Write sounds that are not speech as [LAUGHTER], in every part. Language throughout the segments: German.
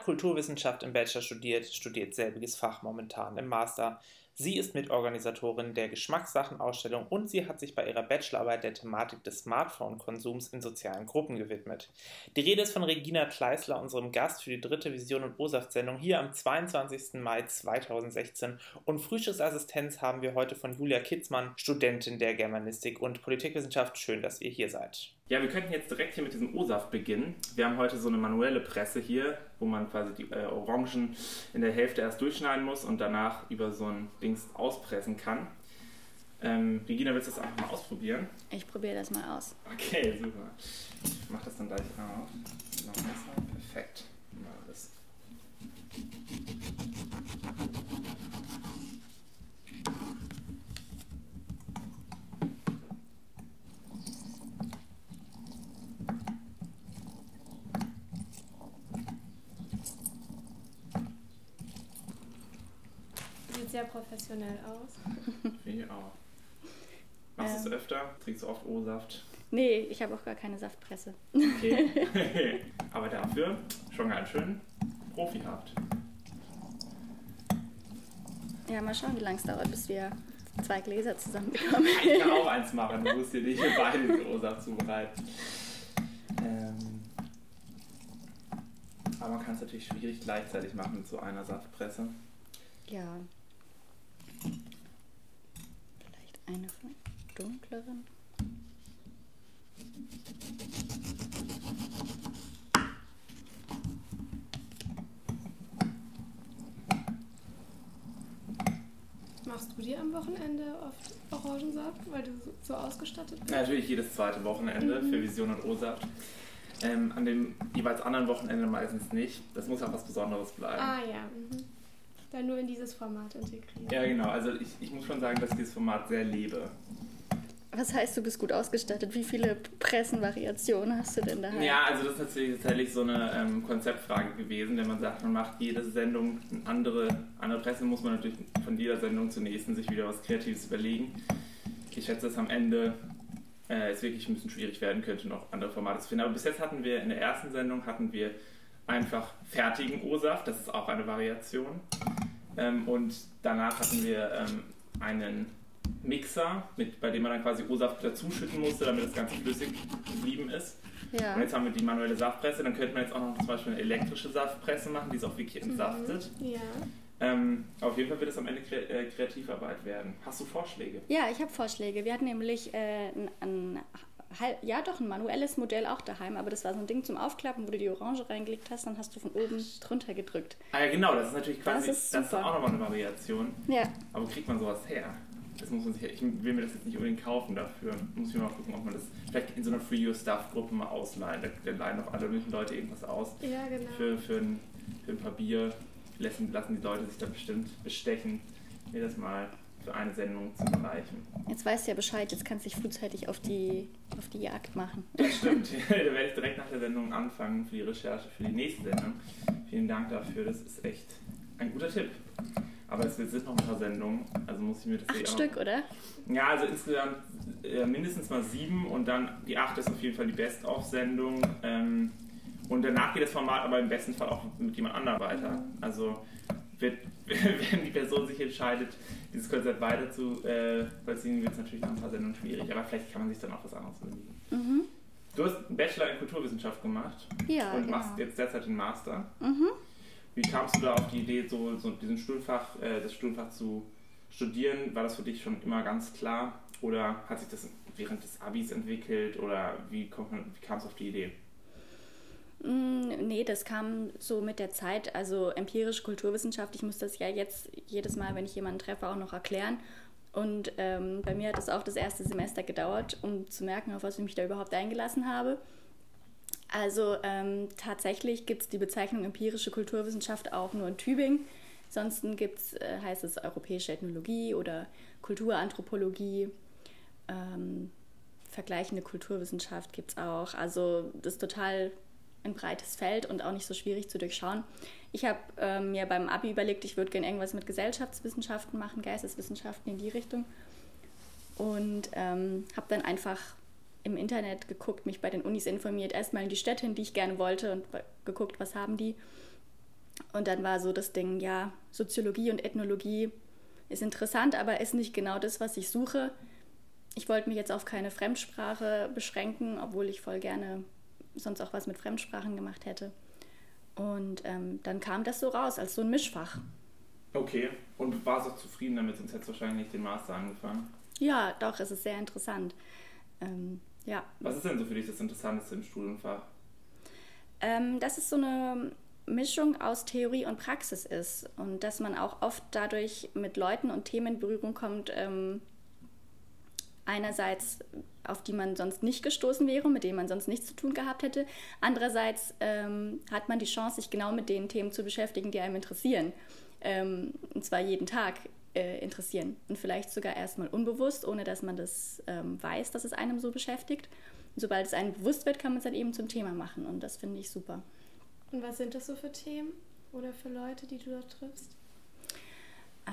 Kulturwissenschaft im Bachelor studiert, studiert selbiges Fach momentan im Master. Sie ist Mitorganisatorin der Geschmackssachenausstellung und sie hat sich bei ihrer Bachelorarbeit der Thematik des Smartphone-Konsums in sozialen Gruppen gewidmet. Die Rede ist von Regina Kleisler, unserem Gast für die dritte Vision- und O-Saft-Sendung hier am 22. Mai 2016. Und Frühstücksassistenz haben wir heute von Julia Kitzmann, Studentin der Germanistik und Politikwissenschaft. Schön, dass ihr hier seid. Ja, wir könnten jetzt direkt hier mit diesem O-Saft beginnen. Wir haben heute so eine manuelle Presse hier, wo man quasi die äh, Orangen in der Hälfte erst durchschneiden muss und danach über so ein Dings auspressen kann. Ähm, Regina, willst du das einfach mal ausprobieren? Ich probiere das mal aus. Okay, super. Ich mach das dann gleich auf. Noch besser. Perfekt. Mal das. Sieht sehr professionell aus. [LAUGHS] Wie auch. Machst du es Ähm. öfter? Trinkst du oft O-Saft? Nee, ich habe auch gar keine Saftpresse. Okay. [LAUGHS] [LAUGHS] Aber dafür schon ganz schön profihaft. Ja, mal schauen, wie lange es dauert, bis wir zwei Gläser zusammenbekommen. Ich kann auch eins machen, du musst dir nicht beide den O-Saft zubereiten. Ähm, aber man kann es natürlich schwierig gleichzeitig machen mit so einer Saftpresse. Ja. Vielleicht eine von dunkleren. Machst du dir am Wochenende oft Orangensaft, weil du so- ausgestattet bist? Natürlich jedes zweite Wochenende für Vision und O-Saft. Ähm, an dem jeweils anderen Wochenende meistens nicht. Das muss auch was Besonderes bleiben. Ah ja. Mhm. Dann nur in dieses Format integriert. Ja, genau. Also ich, ich muss schon sagen, dass ich dieses Format sehr lebe. Was heißt, du bist gut ausgestattet? Wie viele Pressenvariationen hast du denn daheim? Ja, also das ist natürlich tatsächlich so eine ähm, Konzeptfrage gewesen, wenn man sagt, man macht jede Sendung eine andere, andere Presse, muss man natürlich von jeder Sendung zur nächsten sich wieder was Kreatives überlegen. Ich schätze, dass am Ende äh, es wirklich ein bisschen schwierig werden könnte, noch andere Formate zu finden. Aber bis jetzt hatten wir in der ersten Sendung hatten wir einfach fertigen O-Saft, das ist auch eine Variation. Ähm, und danach hatten wir ähm, einen Mixer, mit, bei dem man dann quasi O-Saft dazuschütten musste, damit das Ganze flüssig geblieben ist. Ja. Und jetzt haben wir die manuelle Saftpresse, dann könnte man jetzt auch noch zum Beispiel eine elektrische Saftpresse machen, die ist auch wirklich entsaftet. Ja. Ähm, auf jeden Fall wird es am Ende Kre äh, Kreativarbeit werden. Hast du Vorschläge? Ja, ich habe Vorschläge. Wir hatten nämlich äh, ein, ein, halb- ja doch ein manuelles Modell auch daheim, aber das war so ein Ding zum Aufklappen, wo du die Orange reingelegt hast, dann hast du von oben drunter gedrückt. Ah ja, genau, das ist natürlich quasi, Das ist das ist auch nochmal eine Variation. Ja, Aber wo kriegt man sowas her? Das muss man sich, ich will mir das jetzt nicht unbedingt kaufen dafür. Muss ich mal gucken, ob man das vielleicht in so einer Free Your Stuff Gruppe mal ausleihen. Da, da leihen doch alle möglichen Leute irgendwas aus. Ja, genau. Für, für, ein, für ein paar Bier lassen, lassen die Leute sich dann bestimmt bestechen, mir das mal für eine Sendung zu erreichen. jetzt weißt du ja Bescheid, jetzt kannst du dich frühzeitig auf die, auf die Jagd machen. Das stimmt. [LAUGHS] da werde ich direkt nach der Sendung anfangen für die Recherche für die nächste Sendung. Vielen Dank dafür, das ist echt ein guter Tipp. Aber es sind noch ein paar Sendungen, also muss ich mir das eh Acht auch- Stück, oder? Ja, also insgesamt äh, mindestens mal sieben und dann die acht ist auf jeden Fall die Best-of-Sendung. Ähm, und danach geht das Format aber im besten Fall auch mit jemand anderem weiter. Also wird, [LAUGHS] wenn die Person sich entscheidet, dieses Konzept weiter zu äh, vollziehen, wird es natürlich nach ein paar Sendungen schwierig. Aber vielleicht kann man sich dann auch was anderes überlegen. Mhm. Du hast einen Bachelor in Kulturwissenschaft gemacht Ja, und genau. machst jetzt derzeit den Master. Mhm. Wie kamst du da auf die Idee, so, so diesen Studienfach, äh, das Studienfach zu studieren? War das für dich schon immer ganz klar? Oder hat sich das während des Abis entwickelt? Oder wie, kommt man, wie kam es auf die Idee? Mm, Nee, das kam so mit der Zeit. Also empirische Kulturwissenschaft, ich muss das ja jetzt jedes Mal, wenn ich jemanden treffe, auch noch erklären. Und ähm, bei mir hat es auch das erste Semester gedauert, um zu merken, auf was ich mich da überhaupt eingelassen habe. Also ähm, tatsächlich gibt es die Bezeichnung empirische Kulturwissenschaft auch nur in Tübingen. Ansonsten gibt's, äh, heißt es europäische Ethnologie oder Kulturanthropologie. Ähm, vergleichende Kulturwissenschaft gibt es auch. Also das ist total ein breites Feld und auch nicht so schwierig zu durchschauen. Ich habe ähm, mir beim Abi überlegt, ich würde gerne irgendwas mit Gesellschaftswissenschaften machen, Geisteswissenschaften in die Richtung. Und ähm, habe dann einfach im Internet geguckt, mich bei den Unis informiert, erstmal in die Städte, in die ich gerne wollte und geguckt, was haben die. Und dann war so das Ding, ja, Soziologie und Ethnologie ist interessant, aber ist nicht genau das, was ich suche. Ich wollte mich jetzt auf keine Fremdsprache beschränken, obwohl ich voll gerne sonst auch was mit Fremdsprachen gemacht hätte. Und ähm, dann kam das so raus, als so ein Mischfach. Okay, und warst auch zufrieden damit, sonst hättest du wahrscheinlich nicht den Master angefangen. Ja, doch, es ist sehr interessant. Ähm, ja. Was ist denn so für dich das Interessanteste im Studienfach? Ähm, dass es so eine Mischung aus Theorie und Praxis ist und dass man auch oft dadurch mit Leuten und Themen in Berührung kommt, ähm, einerseits auf die man sonst nicht gestoßen wäre, mit denen man sonst nichts zu tun gehabt hätte. Andererseits ähm, hat man die Chance, sich genau mit den Themen zu beschäftigen, die einem interessieren. Ähm, und zwar jeden Tag äh, interessieren. Und vielleicht sogar erstmal unbewusst, ohne dass man das ähm, weiß, dass es einem so beschäftigt. Und sobald es einem bewusst wird, kann man es dann eben zum Thema machen. Und das finde ich super. Und was sind das so für Themen oder für Leute, die du dort triffst?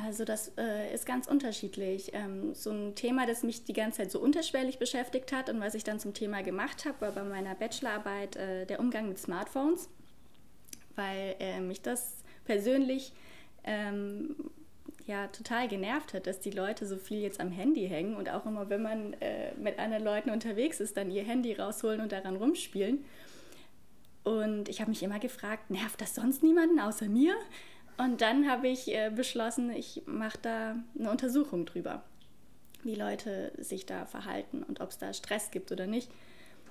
Also das äh, ist ganz unterschiedlich. Ähm, so ein Thema, das mich die ganze Zeit so unterschwellig beschäftigt hat und was ich dann zum Thema gemacht habe, war bei meiner Bachelorarbeit äh, der Umgang mit Smartphones, weil äh, mich das persönlich ähm, ja total genervt hat, dass die Leute so viel jetzt am Handy hängen und auch immer, wenn man äh, mit anderen Leuten unterwegs ist, dann ihr Handy rausholen und daran rumspielen. Und ich habe mich immer gefragt, nervt das sonst niemanden außer mir? Und dann habe ich äh, beschlossen, ich mache da eine Untersuchung drüber, wie Leute sich da verhalten und ob es da Stress gibt oder nicht.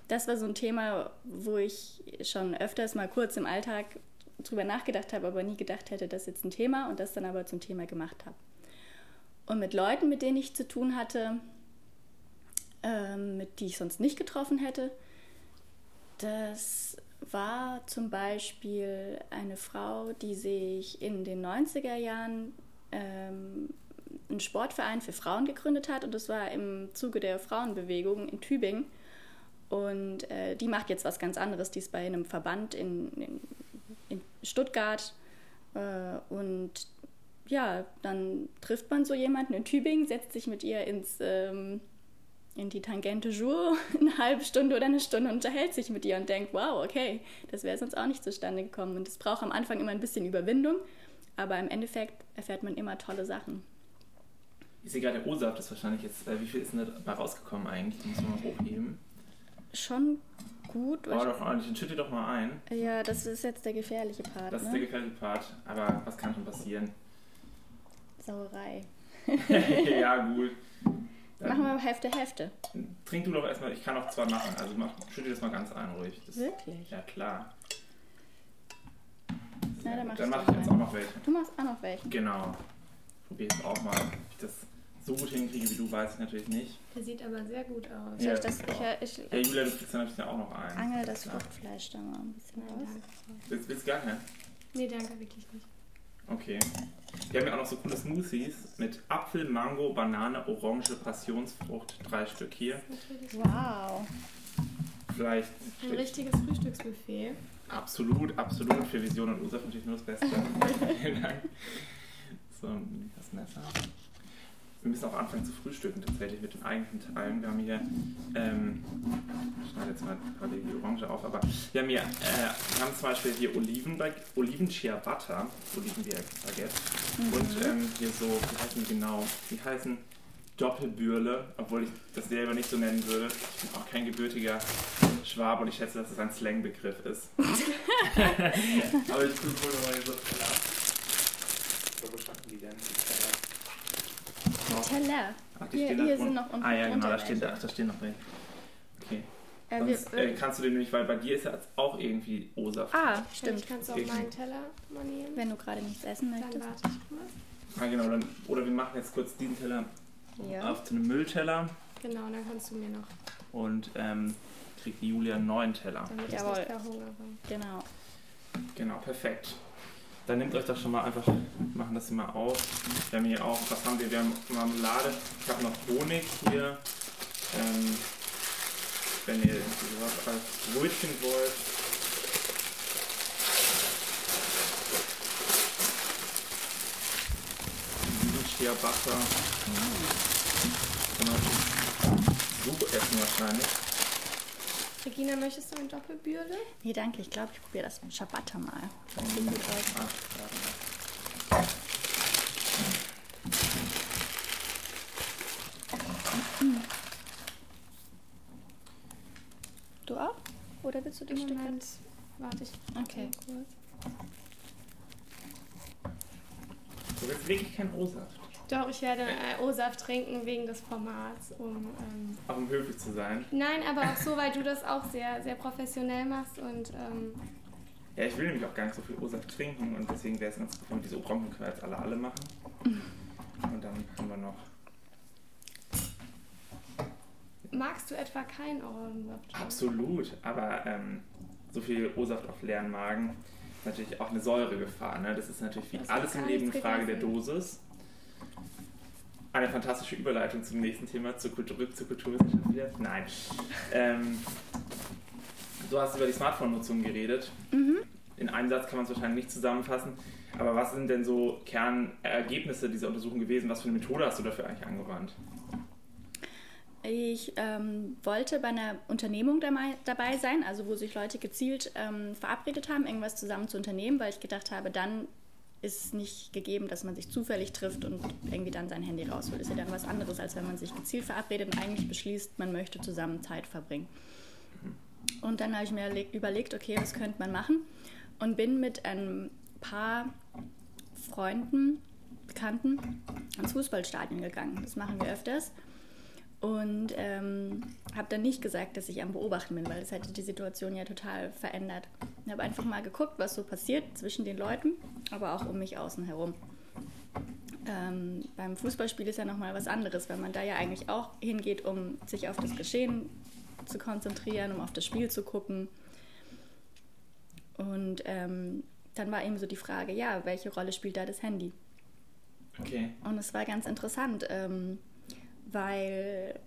Das war so ein Thema, wo ich schon öfters mal kurz im Alltag drüber nachgedacht habe, aber nie gedacht hätte, das ist jetzt ein Thema und das dann aber zum Thema gemacht habe. Und mit Leuten, mit denen ich zu tun hatte, ähm, mit die ich sonst nicht getroffen hätte, das war zum Beispiel eine Frau, die sich in den 90er Jahren ähm, einen Sportverein für Frauen gegründet hat und das war im Zuge der Frauenbewegung in Tübingen. Und äh, die macht jetzt was ganz anderes. Die ist bei einem Verband in, in, in Stuttgart. Äh, und ja, dann trifft man so jemanden in Tübingen, setzt sich mit ihr ins, ähm, in die Tangente Jour [LAUGHS] eine halbe Stunde oder eine Stunde und unterhält sich mit ihr und denkt, wow, okay, das wäre sonst auch nicht zustande gekommen. Und es braucht am Anfang immer ein bisschen Überwindung, aber im Endeffekt erfährt man immer tolle Sachen. Ich sehe gerade, der O-Saft ist wahrscheinlich jetzt, äh, wie viel ist denn dabei rausgekommen eigentlich? Den muss man mal hochheben. Schon gut. Oh, doch ordentlich, dann schütte doch mal ein. Ja, das ist jetzt der gefährliche Part. Das ist ne? der gefährliche Part, aber was kann schon passieren? Sauerei. [LAUGHS] ja, gut. Dann Machen wir Hälfte, Hälfte. Trink du doch erstmal, ich kann auch zwei machen, also mach, schütte das mal ganz ein, ruhig. Das, Wirklich? Ja, klar. Na, dann mach dann ich mache ich jetzt auch noch welche. Du machst auch noch welche. Genau. Probier es auch mal. Ob ich das so gut hinkriege wie du, weiß ich natürlich nicht. Der sieht aber sehr gut aus. Ja, ich das? Ich, ich Ja, Julia, du kriegst dann natürlich auch noch einen. angel das. Fruchtfleisch da mal ein bisschen Nein, aus. Willst, willst du gar keinen? Nee, danke, wirklich nicht. Okay. Wir haben ja auch noch so coole Smoothies mit Apfel, Mango, Banane, Orange, Passionsfrucht. Drei Stück hier. Wow. Vielleicht. Ein richtiges Frühstücksbuffet. Absolut, absolut. Für Vision und Ursache natürlich nur das Beste. [LAUGHS] Vielen Dank. So, das Messer. Wir müssen auch anfangen zu frühstücken, tatsächlich mit den eigentlichen Teilen. Wir haben hier, ähm, ich schneide jetzt mal gerade die Orange auf, aber wir haben hier, äh, wir haben zum Beispiel hier Oliven, Oliven Ciabatta, Oliven Baguette. Und ähm, hier so, wie heißen die genau? Die heißen Doppelbürle, obwohl ich das selber nicht so nennen würde. Ich bin auch kein gebürtiger Schwabe und ich schätze, dass es ein Slangbegriff ist. [LAUGHS] [LAUGHS] aber ich tue wohl noch mal so Wo standen die denn? Die Teller? Teller. Ach, die Hier- stehen da hier sind noch unten Ah ja, genau, da stehen, da, da stehen noch welche. Okay. Äh, wir, Sonst äh, kannst du den nämlich, weil bei dir ist ja jetzt auch irgendwie O-Saft. ah, Stimmt. stimmt. Kannst du auch meinen Teller mal nehmen? Wenn du gerade nichts essen Dann möchtest. warte ich kurz. Ah, genau, dann, oder wir machen jetzt kurz diesen Teller Ja. auf zu einem Müllteller Genau, dann kannst du mir noch, und ähm, kriegt die Julia einen neuen Teller. damit Jawohl. ich nicht verhungere. Genau. Genau, perfekt. Dann nehmt euch das schon mal einfach, machen das hier mal auf. Wir haben hier auch, was haben wir? Wir haben Marmelade, ich habe noch Honig hier. Ähm, wenn ihr sowas als Brötchen wollt. Ciabatta. Genau. Suppe essen wahrscheinlich. Regina, möchtest du eine Doppelbürde? Nee, danke. Ich glaube, ich probiere das mit Ciabatta mal. Das. Du auch? Oder willst du dich Stück Moment, warte ich. Okay. Kurz. So, jetzt lege ich keinen Rohsaft. Doch, ich werde äh, O-Saft trinken wegen des Formats, um... Ähm, Auch um höflich zu sein. nein, aber auch so, weil du das auch sehr, sehr professionell machst und... Ähm, Ja, ich will nämlich auch gar nicht so viel O-Saft trinken und deswegen wäre es ganz gut, wenn wir diese Orangen können wir jetzt alle alle machen. [LAUGHS] Und dann haben wir noch. magst du etwa keinen Orangensaft? Absolut, aber ähm, so viel O-Saft auf leeren Magen ist natürlich auch eine Säuregefahr. Ne? Das ist natürlich wie alles im Leben eine Frage der. Dosis. Eine fantastische Überleitung zum nächsten Thema, zur Kultur, zur Kulturwissenschaft wieder. Nein. Ähm, du hast über die Smartphone-Nutzung geredet. Mhm. In einem Satz kann man es wahrscheinlich nicht zusammenfassen. Aber was sind denn so Kernergebnisse dieser Untersuchung gewesen? Was für eine Methode hast du dafür eigentlich angewandt? Ich ähm, wollte bei einer Unternehmung dabei, sein, also wo sich Leute gezielt ähm, verabredet haben, irgendwas zusammen zu unternehmen, weil ich gedacht habe, dann ist nicht gegeben, dass man sich zufällig trifft und irgendwie dann sein Handy rausholt. Ist ja dann was anderes, als wenn man sich gezielt verabredet und eigentlich beschließt, man möchte zusammen Zeit verbringen. Und dann habe ich mir le- überlegt, okay, was könnte man machen? Und bin mit ein paar Freunden, Bekannten ins Fußballstadion gegangen. Das machen wir öfters. Und ähm, habe dann nicht gesagt, dass ich am Beobachten bin, weil das hätte die Situation ja total verändert. Ich habe einfach mal geguckt, was so passiert zwischen den Leuten, aber auch um mich außen herum. Ähm, beim Fußballspiel ist ja nochmal was anderes, weil man da ja eigentlich auch hingeht, um sich auf das Geschehen zu konzentrieren, um auf das Spiel zu gucken. Und ähm, dann war eben so die Frage, ja, welche Rolle spielt da das Handy? Okay. Und es war ganz interessant, ähm, weil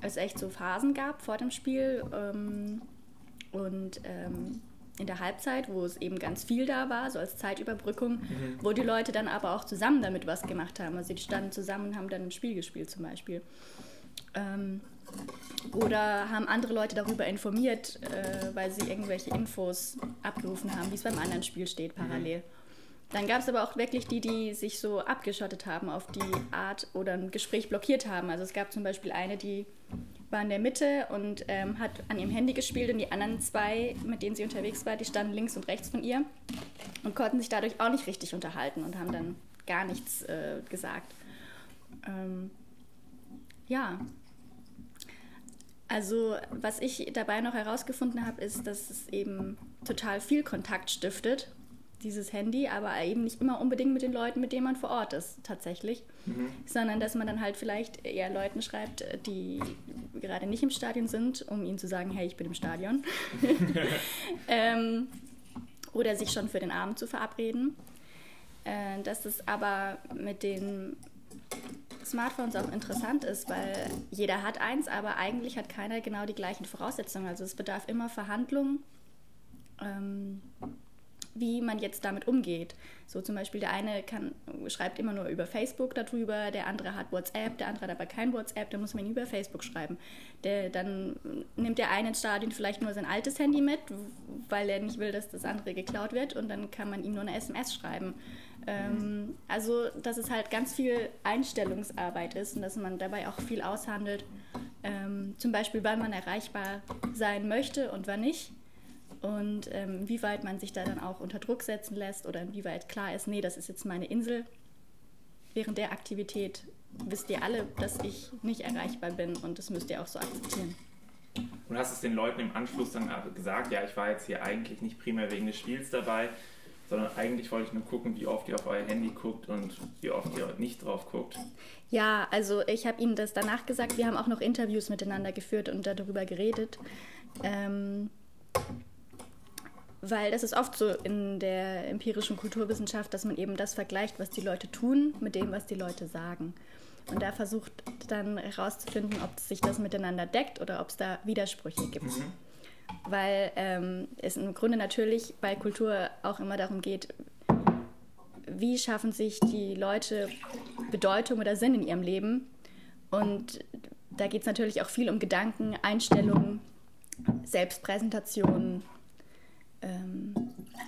es echt so Phasen gab vor dem Spiel ähm, und ähm, in der Halbzeit, wo es eben ganz viel da war, so als Zeitüberbrückung, wo die Leute dann aber auch zusammen damit was gemacht haben. Also die standen zusammen und haben dann ein Spiel gespielt zum Beispiel. Ähm, oder haben andere Leute darüber informiert, äh, weil sie irgendwelche Infos abgerufen haben, wie es beim anderen Spiel steht, parallel. Dann gab es aber auch wirklich die, die sich so abgeschottet haben auf die Art oder ein Gespräch blockiert haben. Also es gab zum Beispiel eine, die war in der Mitte und ähm, hat an ihrem Handy gespielt und die anderen zwei, mit denen sie unterwegs war, die standen links und rechts von ihr und konnten sich dadurch auch nicht richtig unterhalten und haben dann gar nichts äh, gesagt. Ähm, ja, also was ich dabei noch herausgefunden habe, ist, dass es eben total viel Kontakt stiftet, dieses Handy, aber eben nicht immer unbedingt mit den Leuten, mit denen man vor Ort ist, tatsächlich, sondern dass man dann halt vielleicht eher Leuten schreibt, die gerade nicht im Stadion sind, um ihnen zu sagen, hey, ich bin im Stadion. [LAUGHS] [LAUGHS] ähm, oder sich schon für den Abend zu verabreden. Äh, dass es aber mit den Smartphones auch interessant ist, weil jeder hat eins, aber eigentlich hat keiner genau die gleichen Voraussetzungen. Also es bedarf immer Verhandlungen, ähm, wie man jetzt damit umgeht. So zum Beispiel der eine kann, schreibt immer nur über Facebook darüber, der andere hat WhatsApp, der andere hat aber kein WhatsApp, dann muss man ihn über Facebook schreiben. Der, dann nimmt der eine ins Stadion vielleicht nur sein altes Handy mit, weil er nicht will, dass das andere geklaut wird und dann kann man ihm nur eine SMS schreiben. Ähm, also, dass es halt ganz viel Einstellungsarbeit ist und dass man dabei auch viel aushandelt. Ähm, zum Beispiel, wann man erreichbar sein möchte und wann nicht. Und ähm, inwieweit man sich da dann auch unter Druck setzen lässt oder inwieweit klar ist, nee, das ist jetzt meine Insel. Während der Aktivität wisst ihr alle, dass ich nicht erreichbar bin und das müsst ihr auch so akzeptieren. Und hast es den Leuten im Anschluss dann gesagt, ja, ich war jetzt hier eigentlich nicht primär wegen des Spiels dabei, sondern eigentlich wollte ich nur gucken, wie oft ihr auf euer Handy guckt und wie oft ihr nicht drauf guckt. Ja, also ich habe ihnen das danach gesagt. Wir haben auch noch Interviews miteinander geführt und darüber geredet. Ähm, weil das ist oft so in der empirischen Kulturwissenschaft, dass man eben das vergleicht, was die Leute tun, mit dem, was die Leute sagen. Und da versucht dann herauszufinden, ob sich das miteinander deckt oder ob es da Widersprüche gibt. Weil ähm, es im Grunde natürlich bei Kultur auch immer darum geht, wie schaffen sich die Leute Bedeutung oder Sinn in ihrem Leben. Und da geht es natürlich auch viel um Gedanken, Einstellungen, Selbstpräsentation, ähm,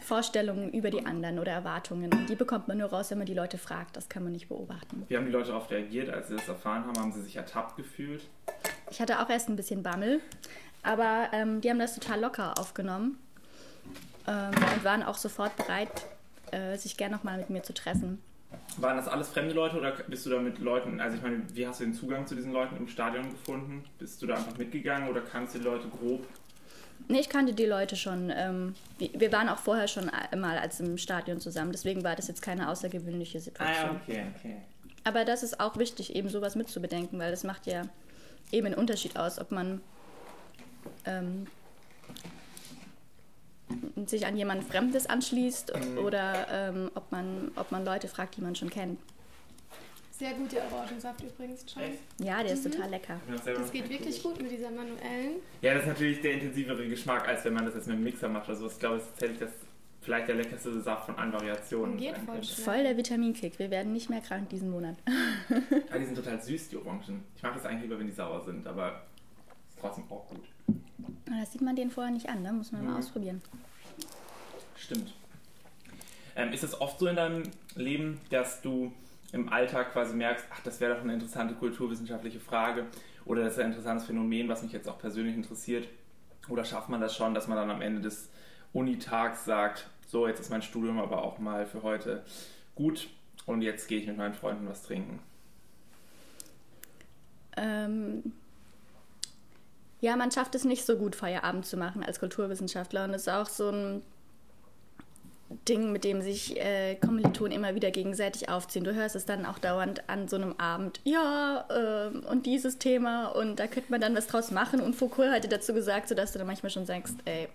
Vorstellungen über die anderen oder Erwartungen. Und die bekommt man nur raus, wenn man die Leute fragt. Das kann man nicht beobachten. Wie haben die Leute darauf reagiert, als sie das erfahren haben? Haben sie sich ertappt gefühlt? Ich hatte auch erst ein bisschen Bammel, Aber ähm, die haben das total locker aufgenommen ähm, und waren auch sofort bereit, äh, sich gerne nochmal mit mir zu treffen. Waren das alles fremde Leute oder bist du da mit Leuten, also ich meine, wie hast du den Zugang zu diesen Leuten im Stadion gefunden? Bist du da einfach mitgegangen oder kannst du die Leute grob? Nee, ich kannte die Leute schon. Ähm, wir waren auch vorher schon mal als im Stadion zusammen, deswegen war das jetzt keine außergewöhnliche Situation. Ah, okay, okay. Aber das ist auch wichtig, eben sowas mitzubedenken, weil das macht ja eben einen Unterschied aus, ob man ähm, sich an jemand Fremdes anschließt mhm. oder ähm, ob, man, ob man Leute fragt, die man schon kennt. Sehr guter Orangensaft übrigens, Charles. Ja, der ist mhm. total lecker. Das geht wirklich gut mit dieser manuellen. Ja, das ist natürlich der intensivere Geschmack, als wenn man das jetzt mit einem Mixer macht. Also ich glaube, das ist tatsächlich das vielleicht der leckerste Saft von allen Variationen. Geht voll, voll der Vitaminkick. Wir werden nicht mehr krank diesen Monat. ja, die sind total süß, die Orangen. Ich mag es eigentlich lieber, wenn die sauer sind, aber ist trotzdem auch gut. Das sieht man den vorher nicht an, ne? muss man mhm. mal ausprobieren. Stimmt. Ähm, ist es oft so in deinem Leben, dass du im Alltag quasi merkst, ach, das wäre doch eine interessante kulturwissenschaftliche Frage oder das ist ein interessantes Phänomen, was mich jetzt auch persönlich interessiert? Oder schafft man das schon, dass man dann am Ende des Unitags sagt, so, jetzt ist mein Studium aber auch mal für heute gut und jetzt gehe ich mit meinen Freunden was trinken? Ähm, ja, man schafft es nicht so gut, Feierabend zu machen als Kulturwissenschaftler. Und das ist auch so ein Ding, mit dem sich äh, Kommilitonen immer wieder gegenseitig aufziehen. Du hörst es dann auch dauernd an so einem Abend, ja, äh, und dieses Thema und da könnte man dann was draus machen. Und Foucault hatte dazu gesagt, sodass du dann manchmal schon sagst, ey,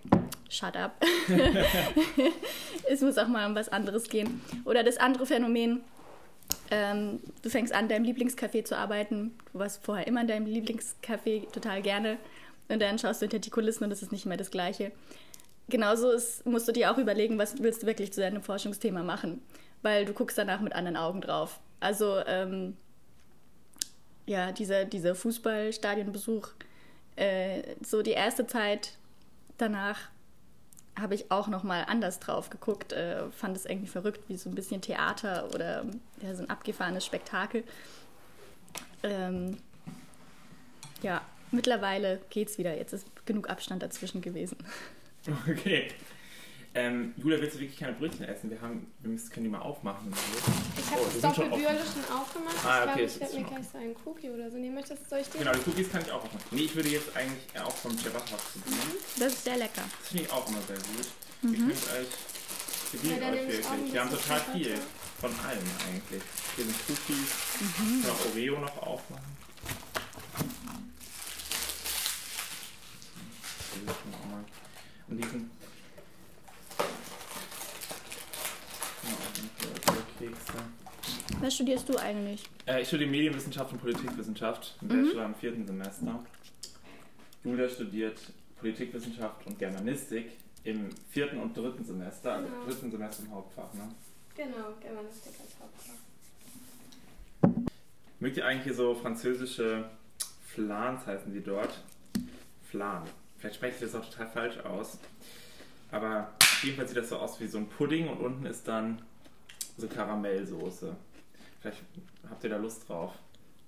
shut up. [LAUGHS] es muss auch mal um was anderes gehen. Oder das andere Phänomen, ähm, du fängst an, deinem Lieblingscafé zu arbeiten. Du warst vorher immer in deinem Lieblingscafé total gerne. Und dann schaust du hinter die Kulissen und es ist nicht mehr das Gleiche genauso ist, musst du dir auch überlegen, was willst du wirklich zu deinem Forschungsthema machen, weil du guckst danach mit anderen Augen drauf. Also ähm, ja, dieser, dieser Fußballstadionbesuch, äh, so die erste Zeit danach habe ich auch noch mal anders drauf geguckt, äh, fand es irgendwie verrückt, wie so ein bisschen Theater oder ja, so ein abgefahrenes Spektakel. Ähm, ja, mittlerweile geht's wieder. Jetzt ist genug Abstand dazwischen gewesen. [LAUGHS] Okay. Ähm, Julia, willst du wirklich keine Brötchen essen? Wir, haben, wir müssen, können die mal aufmachen. Ich habe oh, das Doppelbürle schon aufgemacht. Ah, okay, ich glaube, ich werde mir gleich so einen Cookie oder so nehmen. Möchtest, soll ich den? Genau, die Cookies kann ich auch aufmachen. Nee, ich würde jetzt eigentlich auch vom Ciabatta probieren. Mhm. Das ist sehr lecker. Das finde ich auch immer sehr gut. Mhm. Ich finde euch, ja, euch wirklich. Wir haben total viel von allem eigentlich. Hier sind Cookies. Mhm. Ich kann auch Oreo noch aufmachen. Und diesen Was studierst du eigentlich? Äh, ich studiere Medienwissenschaft und Politikwissenschaft im mhm. Bachelor im vierten Semester. Julia studiert Politikwissenschaft und Germanistik im vierten und dritten Semester, also genau. dritten Semester im Hauptfach, ne? Genau, Germanistik als Hauptfach. Mögt ihr eigentlich hier so französische Flans heißen die dort? Flan. Vielleicht spreche ich das auch total falsch aus. Aber auf jeden Fall sieht das so aus wie so ein Pudding und unten ist dann so Karamellsoße. Vielleicht habt ihr da Lust drauf.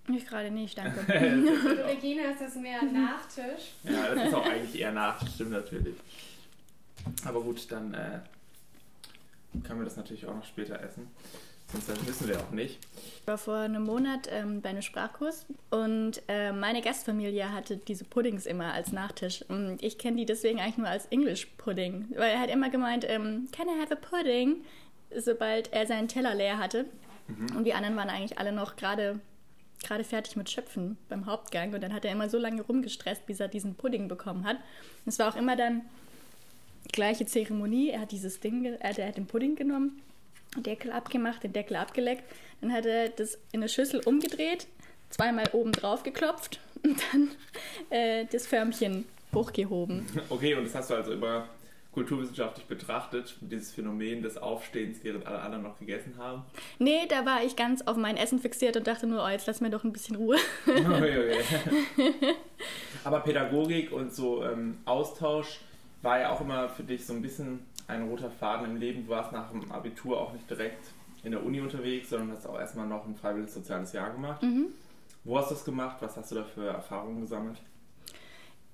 Ich gerade nicht, danke. [LAUGHS] Für Regina ist das mehr Nachtisch. Ja, das ist auch eigentlich eher Nachtisch, stimmt natürlich. Aber gut, dann äh, können wir das natürlich auch noch später essen. Sonst wissen wir auch nicht. Ich war vor einem Monat ähm, bei einem Sprachkurs und äh, meine Gastfamilie hatte diese Puddings immer als Nachtisch. Und ich kenne die deswegen eigentlich nur als English Pudding. Weil er hat immer gemeint, ähm, can I have a pudding? Sobald er seinen Teller leer hatte. Mhm. Und die anderen waren eigentlich alle noch gerade gerade fertig mit Schöpfen beim Hauptgang und dann hat er immer so lange rumgestresst, bis er diesen Pudding bekommen hat. Und es war auch immer dann gleiche Zeremonie. Er hat dieses Ding, er hat den Pudding genommen Deckel abgemacht, den Deckel abgeleckt. Dann hat er das in eine Schüssel umgedreht, zweimal oben drauf geklopft und dann äh, das Förmchen hochgehoben. [LAUGHS] Okay, und das hast du also immer kulturwissenschaftlich betrachtet, dieses Phänomen des Aufstehens, während alle anderen noch gegessen haben? Nee, da war ich ganz auf mein Essen fixiert und dachte nur, oh, jetzt lass mir doch ein bisschen Ruhe. [LAUGHS] [LAUGHS] Aber Pädagogik und so ähm, Austausch war ja auch immer für dich so ein bisschen ein roter Faden im Leben. Du warst nach dem Abitur auch nicht direkt in der Uni unterwegs, sondern hast auch erstmal noch ein freiwilliges soziales Jahr gemacht. Mhm. Wo hast du das gemacht? Was hast du da für Erfahrungen gesammelt?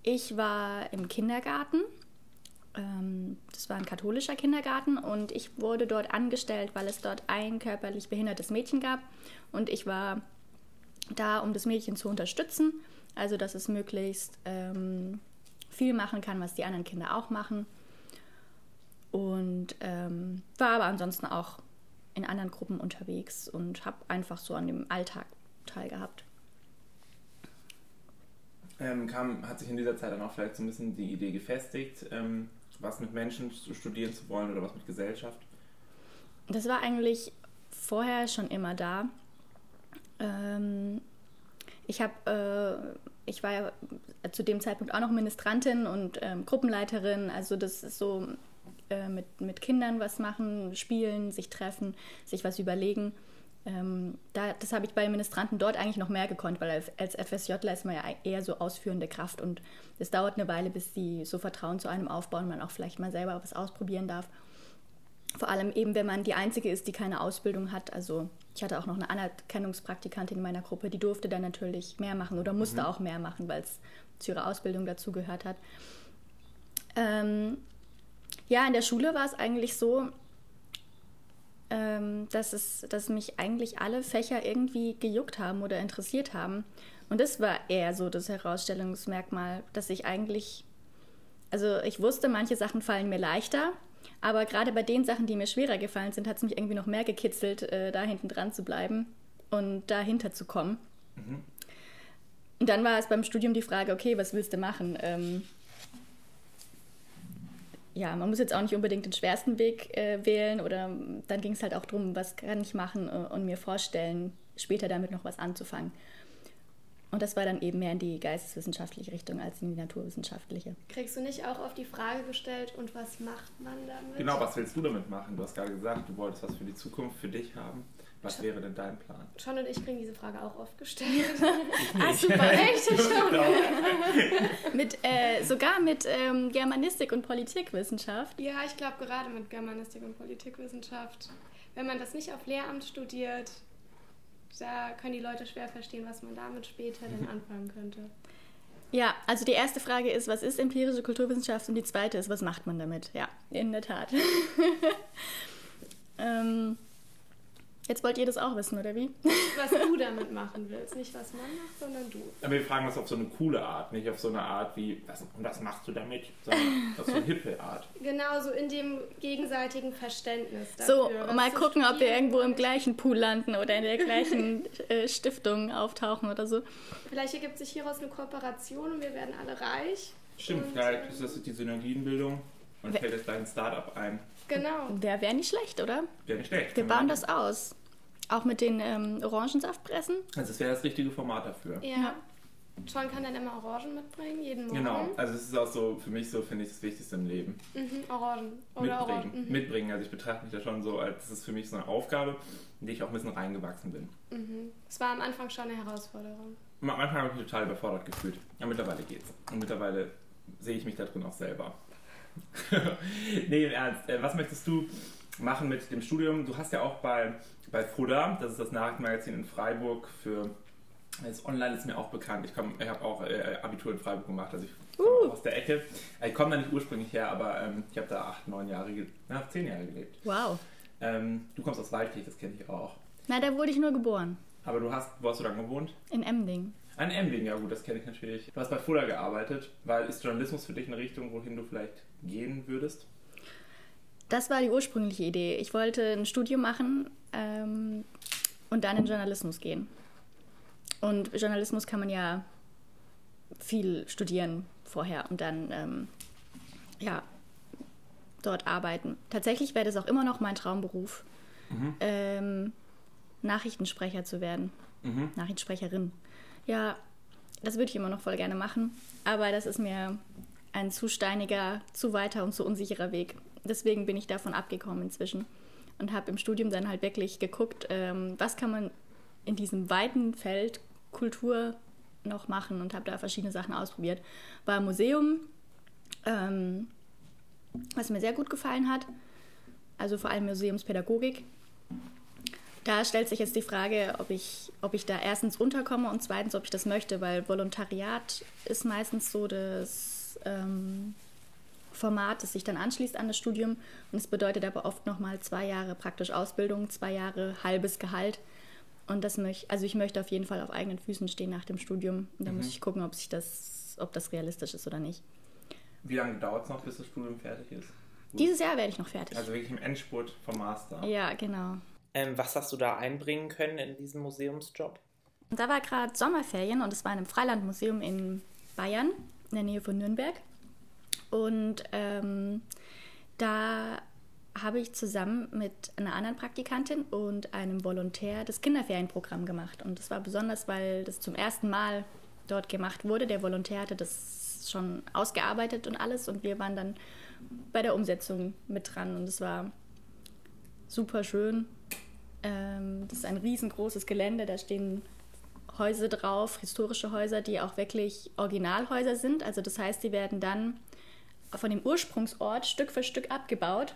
Ich war im Kindergarten. Ähm, das war ein katholischer Kindergarten und ich wurde dort angestellt, weil es dort ein körperlich behindertes Mädchen gab. Und ich war da, um das Mädchen zu unterstützen, also dass es möglichst ähm, viel machen kann, was die anderen Kinder auch machen. Und ähm, war aber ansonsten auch in anderen Gruppen unterwegs und habe einfach so an dem Alltag teilgehabt. Ähm, kam, hat sich in dieser Zeit dann auch vielleicht so ein bisschen die Idee gefestigt, ähm, was mit Menschen studieren zu wollen oder was mit Gesellschaft? Das war eigentlich vorher schon immer da. Ähm, ich habe, äh, ich war ja zu dem Zeitpunkt auch noch Ministrantin und ähm, Gruppenleiterin, also das ist so äh, mit, mit Kindern was machen, spielen, sich treffen, sich was überlegen. Ähm, da, das habe ich bei Ministranten dort eigentlich noch mehr gekonnt, weil als, FSJler ist man ja eher so ausführende Kraft und es dauert eine Weile, bis die so Vertrauen zu einem aufbauen man auch vielleicht mal selber was ausprobieren darf. Vor allem eben, wenn man die Einzige ist, die keine Ausbildung hat. Also ich hatte auch noch eine Anerkennungspraktikantin in meiner Gruppe, die durfte dann natürlich mehr machen oder musste mhm. auch mehr machen, weil es zu ihrer Ausbildung dazugehört hat. Ähm, ja, in der Schule war es eigentlich so, ähm, dass, es, dass mich eigentlich alle Fächer irgendwie gejuckt haben oder interessiert haben. Und das war eher so das Herausstellungsmerkmal, dass ich eigentlich, also ich wusste, manche Sachen fallen mir leichter, aber gerade bei den Sachen, die mir schwerer gefallen sind, hat es mich irgendwie noch mehr gekitzelt, äh, da hinten dran zu bleiben und dahinter zu kommen. Mhm. Und dann war es beim Studium die Frage, okay, was willst du machen? Ähm, ja, man muss jetzt auch nicht unbedingt den schwersten Weg äh, wählen oder dann ging es halt auch darum, was kann ich machen äh, und mir vorstellen, später damit noch was anzufangen. Und das war dann eben mehr in die geisteswissenschaftliche Richtung als in die naturwissenschaftliche. Kriegst du nicht auch auf die Frage gestellt, und was macht man damit? Genau, was willst du damit machen? Du hast gerade gesagt, du wolltest was für die Zukunft für dich haben. Was wäre denn dein Plan? Schon und ich kriegen diese Frage auch oft gestellt. [LAUGHS] ah, super, [LAUGHS] echt schon. [LAUGHS] mit, äh, sogar mit ähm, Germanistik und Politikwissenschaft. Ja, ich glaube gerade mit Germanistik und Politikwissenschaft. Wenn man das nicht auf Lehramt studiert, da können die Leute schwer verstehen, was man damit später denn anfangen könnte. Ja, also die erste Frage ist, was ist empirische Kulturwissenschaft? Und die zweite ist, was macht man damit? Ja, in der Tat. ähm, Jetzt wollt ihr das auch wissen, oder wie? Was du [LAUGHS] damit machen willst. Nicht was man macht, sondern du. Aber wir fragen das auf so eine coole Art, nicht auf so eine Art wie, was, und was machst du damit? Sondern auf so eine hippe Art. [LAUGHS] Genau, so in dem gegenseitigen Verständnis. Dafür, so, mal gucken, ob wir irgendwo im gleichen Pool landen oder in der gleichen [LAUGHS] äh, Stiftung auftauchen oder so. Vielleicht ergibt sich hieraus eine Kooperation und wir werden alle reich. Stimmt, vielleicht ist das die Synergienbildung und fällt jetzt gleich ein Startup ein. Genau. Wäre wär nicht schlecht, oder? Wäre nicht schlecht. Wir bauen das aus. Auch mit den ähm, Orangensaftpressen. Also das wäre das richtige Format dafür. Ja. Sean kann dann immer Orangen mitbringen, jeden Morgen. Genau, also es ist auch so, für mich so, finde ich, das Wichtigste im Leben. Mhm, Orangen. Oder mitbringen. Orangen. Mhm. Mitbringen, also ich betrachte mich da schon so, als das ist für mich so eine Aufgabe, in die ich auch ein bisschen reingewachsen bin. Mhm. Es war am Anfang schon eine Herausforderung. Am Anfang habe ich mich total überfordert gefühlt. Ja, mittlerweile geht's. Und mittlerweile sehe ich mich da drin auch selber. [LAUGHS] nee, im Ernst. Äh, was möchtest du machen mit dem Studium? Du hast ja auch bei, bei FUDA, das ist das Nachrichtenmagazin in Freiburg für das Online ist mir auch bekannt. Ich, ich habe auch äh, Abitur in Freiburg gemacht, also ich komme uh. aus der Ecke. Ich komme da nicht ursprünglich her, aber ähm, ich habe da acht, neun Jahre, na, zehn Jahre gelebt. Wow. Ähm, du kommst aus Waldkirch, das kenne ich auch. Na, da wurde ich nur geboren. Aber du hast, wo hast du dann gewohnt? In Emding. Ein Emding, ja gut, das kenne ich natürlich. Du hast bei FUDA gearbeitet, weil ist Journalismus für dich eine Richtung, wohin du vielleicht gehen würdest? Das war die ursprüngliche Idee. Ich wollte ein Studium machen ähm, und dann in Journalismus gehen. Und Journalismus kann man ja viel studieren vorher und dann ähm, ja, dort arbeiten. Tatsächlich wäre das auch immer noch mein Traumberuf, mhm. ähm, Nachrichtensprecher zu werden. Mhm. Nachrichtensprecherin. Ja, das würde ich immer noch voll gerne machen, aber das ist mir ein zu steiniger, zu weiter und zu unsicherer Weg deswegen bin ich davon abgekommen inzwischen und habe im Studium dann halt wirklich geguckt, ähm, was kann man in diesem weiten Feld Kultur noch machen und habe da verschiedene Sachen ausprobiert. War im Museum, ähm, was mir sehr gut gefallen hat, also vor allem Museumspädagogik. Da stellt sich jetzt die Frage, ob ich, ob ich da erstens unterkomme und zweitens, ob ich das möchte, weil Volontariat ist meistens so das ähm, Format, das sich dann anschließt an das Studium. Und es bedeutet aber oft nochmal zwei Jahre praktisch Ausbildung, zwei Jahre halbes Gehalt. Und das möchte, also ich möchte auf jeden Fall auf eigenen Füßen stehen nach dem Studium. Und da mhm. muss ich gucken, ob sich das, ob das realistisch ist oder nicht. Wie lange dauert es noch, bis das Studium fertig ist? Dieses Jahr werde ich noch fertig. Also wirklich im Endspurt vom Master. Ja, genau. Ähm, was hast du da einbringen können in diesem Museumsjob? Da war gerade Sommerferien und es war in einem Freilandmuseum in Bayern, in der Nähe von Nürnberg. Und ähm, da habe ich zusammen mit einer anderen Praktikantin und einem Volontär das Kinderferienprogramm gemacht. Und das war besonders, weil das zum ersten Mal dort gemacht wurde. Der Volontär hatte das schon ausgearbeitet und alles und wir waren dann bei der Umsetzung mit dran und es war super schön. Ähm, das ist ein riesengroßes Gelände, da stehen Häuser drauf, historische Häuser, die auch wirklich Originalhäuser sind. Also das heißt, die werden dann von dem Ursprungsort Stück für Stück abgebaut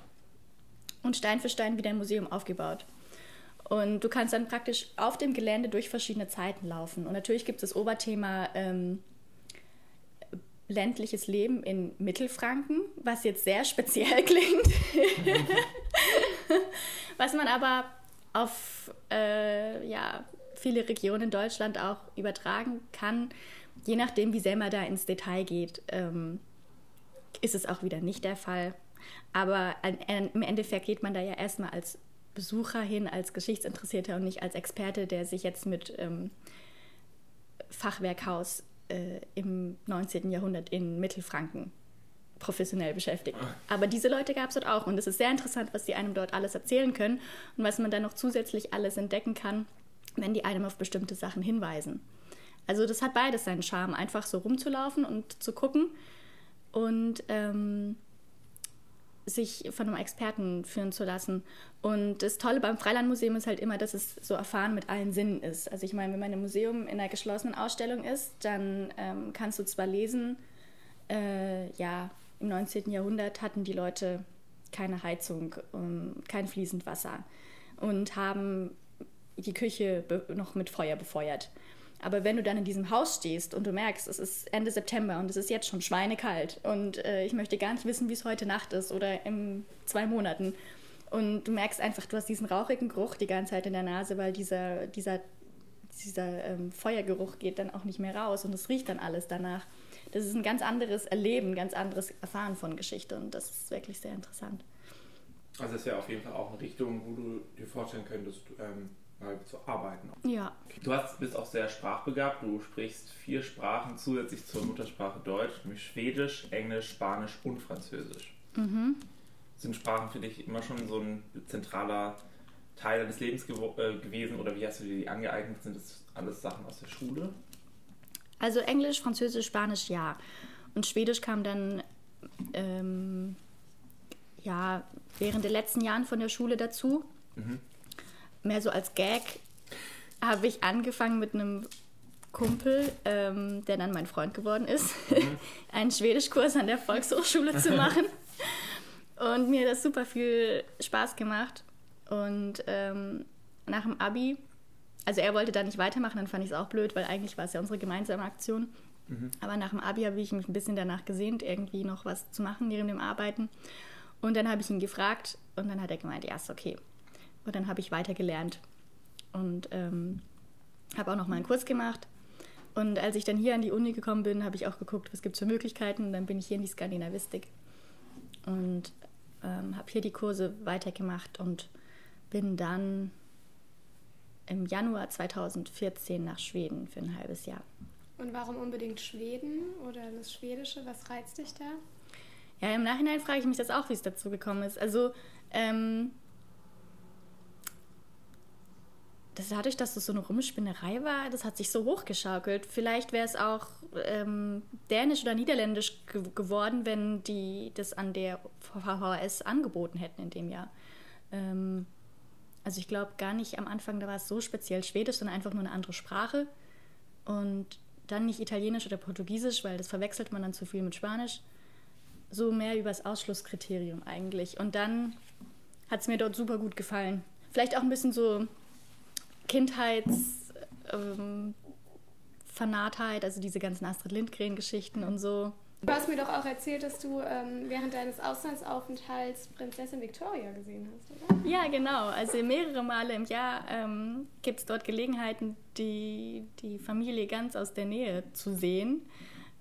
und Stein für Stein wieder ein Museum aufgebaut. Und du kannst dann praktisch auf dem Gelände durch verschiedene Zeiten laufen. Und natürlich gibt es das Oberthema ähm, ländliches Leben in Mittelfranken, was jetzt sehr speziell [LAUGHS] klingt, [LAUGHS] was man aber auf äh, ja, viele Regionen in Deutschland auch übertragen kann. Je nachdem, wie sehr man da ins Detail geht, ähm, ist es auch wieder nicht der Fall. Aber im Endeffekt geht man da ja erstmal als Besucher hin, als Geschichtsinteressierter und nicht als Experte, der sich jetzt mit ähm, Fachwerkhaus äh, im 19. Jahrhundert in Mittelfranken professionell beschäftigt. Aber diese Leute gab es dort auch und es ist sehr interessant, was die einem dort alles erzählen können und was man dann noch zusätzlich alles entdecken kann, wenn die einem auf bestimmte Sachen hinweisen. Also das hat beides seinen Charme, einfach so rumzulaufen und zu gucken und ähm, sich von einem Experten führen zu lassen. Und das Tolle beim Freilandmuseum ist halt immer, dass es so erfahren mit allen Sinnen ist. Also ich meine, wenn man im Museum in einer geschlossenen Ausstellung ist, dann ähm, kannst du zwar lesen, äh, ja, im 19. Jahrhundert hatten die Leute keine Heizung, um, kein fließend Wasser und haben die Küche noch mit Feuer befeuert. Aber wenn du dann in diesem Haus stehst und du merkst, es ist Ende September und es ist jetzt schon schweinekalt und äh, ich möchte gar nicht wissen, wie es heute Nacht ist oder in zwei Monaten. Und du merkst einfach, du hast diesen rauchigen Geruch die ganze Zeit in der Nase, weil dieser, dieser, dieser ähm, Feuergeruch geht dann auch nicht mehr raus und es riecht dann alles danach. Das ist ein ganz anderes Erleben, ganz anderes Erfahren von Geschichte und das ist wirklich sehr interessant. Also das ist ja auf jeden Fall auch eine Richtung, wo du dir vorstellen könntest, ähm mal zu arbeiten. Ja. Du hast, bist auch sehr sprachbegabt. Du sprichst vier Sprachen zusätzlich zur Muttersprache Deutsch, nämlich Schwedisch, Englisch, Spanisch und Französisch. Mhm. Sind Sprachen für dich immer schon so ein zentraler Teil deines Lebens äh, gewesen oder wie hast du dir die angeeignet? Sind das alles Sachen aus der Schule? Also Englisch, Französisch, Spanisch ja. Und Schwedisch kam dann ähm, ja, während der letzten Jahren von der Schule dazu. Mhm mehr so als Gag, habe ich angefangen mit einem Kumpel, ähm, der dann mein Freund geworden ist, mhm. [LAUGHS] einen Schwedischkurs an der Volkshochschule zu [LAUGHS] machen. Und mir hat das super viel Spaß gemacht. Und ähm, nach dem Abi, also er wollte da nicht weitermachen, dann fand ich es auch blöd, weil eigentlich war es ja unsere gemeinsame Aktion. Mhm. Aber nach dem Abi habe ich mich ein bisschen danach gesehnt, irgendwie noch was zu machen neben dem Arbeiten. Und dann habe ich ihn gefragt und dann hat er gemeint, ja, ist okay. Und dann habe ich weitergelernt und ähm, habe auch noch mal einen Kurs gemacht. Und als ich dann hier an die Uni gekommen bin, habe ich auch geguckt, was gibt es für Möglichkeiten. Und dann bin ich hier in die Skandinavistik und ähm, habe hier die Kurse weitergemacht und bin dann im Januar 2014 nach Schweden für ein halbes Jahr. Und warum unbedingt Schweden oder das Schwedische? Was reizt dich da? Ja, im Nachhinein frage ich mich das auch, wie es dazu gekommen ist. Also ähm, das, dadurch, dass es so eine Rumspinnerei war, das hat sich so hochgeschaukelt. Vielleicht wäre es auch ähm, dänisch oder niederländisch ge geworden, wenn die das an der VHS angeboten hätten in dem Jahr. Ähm, also ich glaube gar nicht am Anfang, da war es so speziell Schwedisch, sondern einfach nur eine andere Sprache. Und dann nicht Italienisch oder Portugiesisch, weil das verwechselt man dann zu viel mit Spanisch. So mehr über das Ausschlusskriterium eigentlich. Und dann hat es mir dort super gut gefallen. Vielleicht auch ein bisschen so Kindheitsfanatheit, ähm, also diese ganzen Astrid Lindgren-Geschichten und so. Du hast mir doch auch erzählt, dass du ähm, während deines Auslandsaufenthalts Prinzessin Victoria gesehen hast, oder? Ja, genau. Also mehrere Male im Jahr ähm, gibt es dort Gelegenheiten, die, die Familie ganz aus der Nähe zu sehen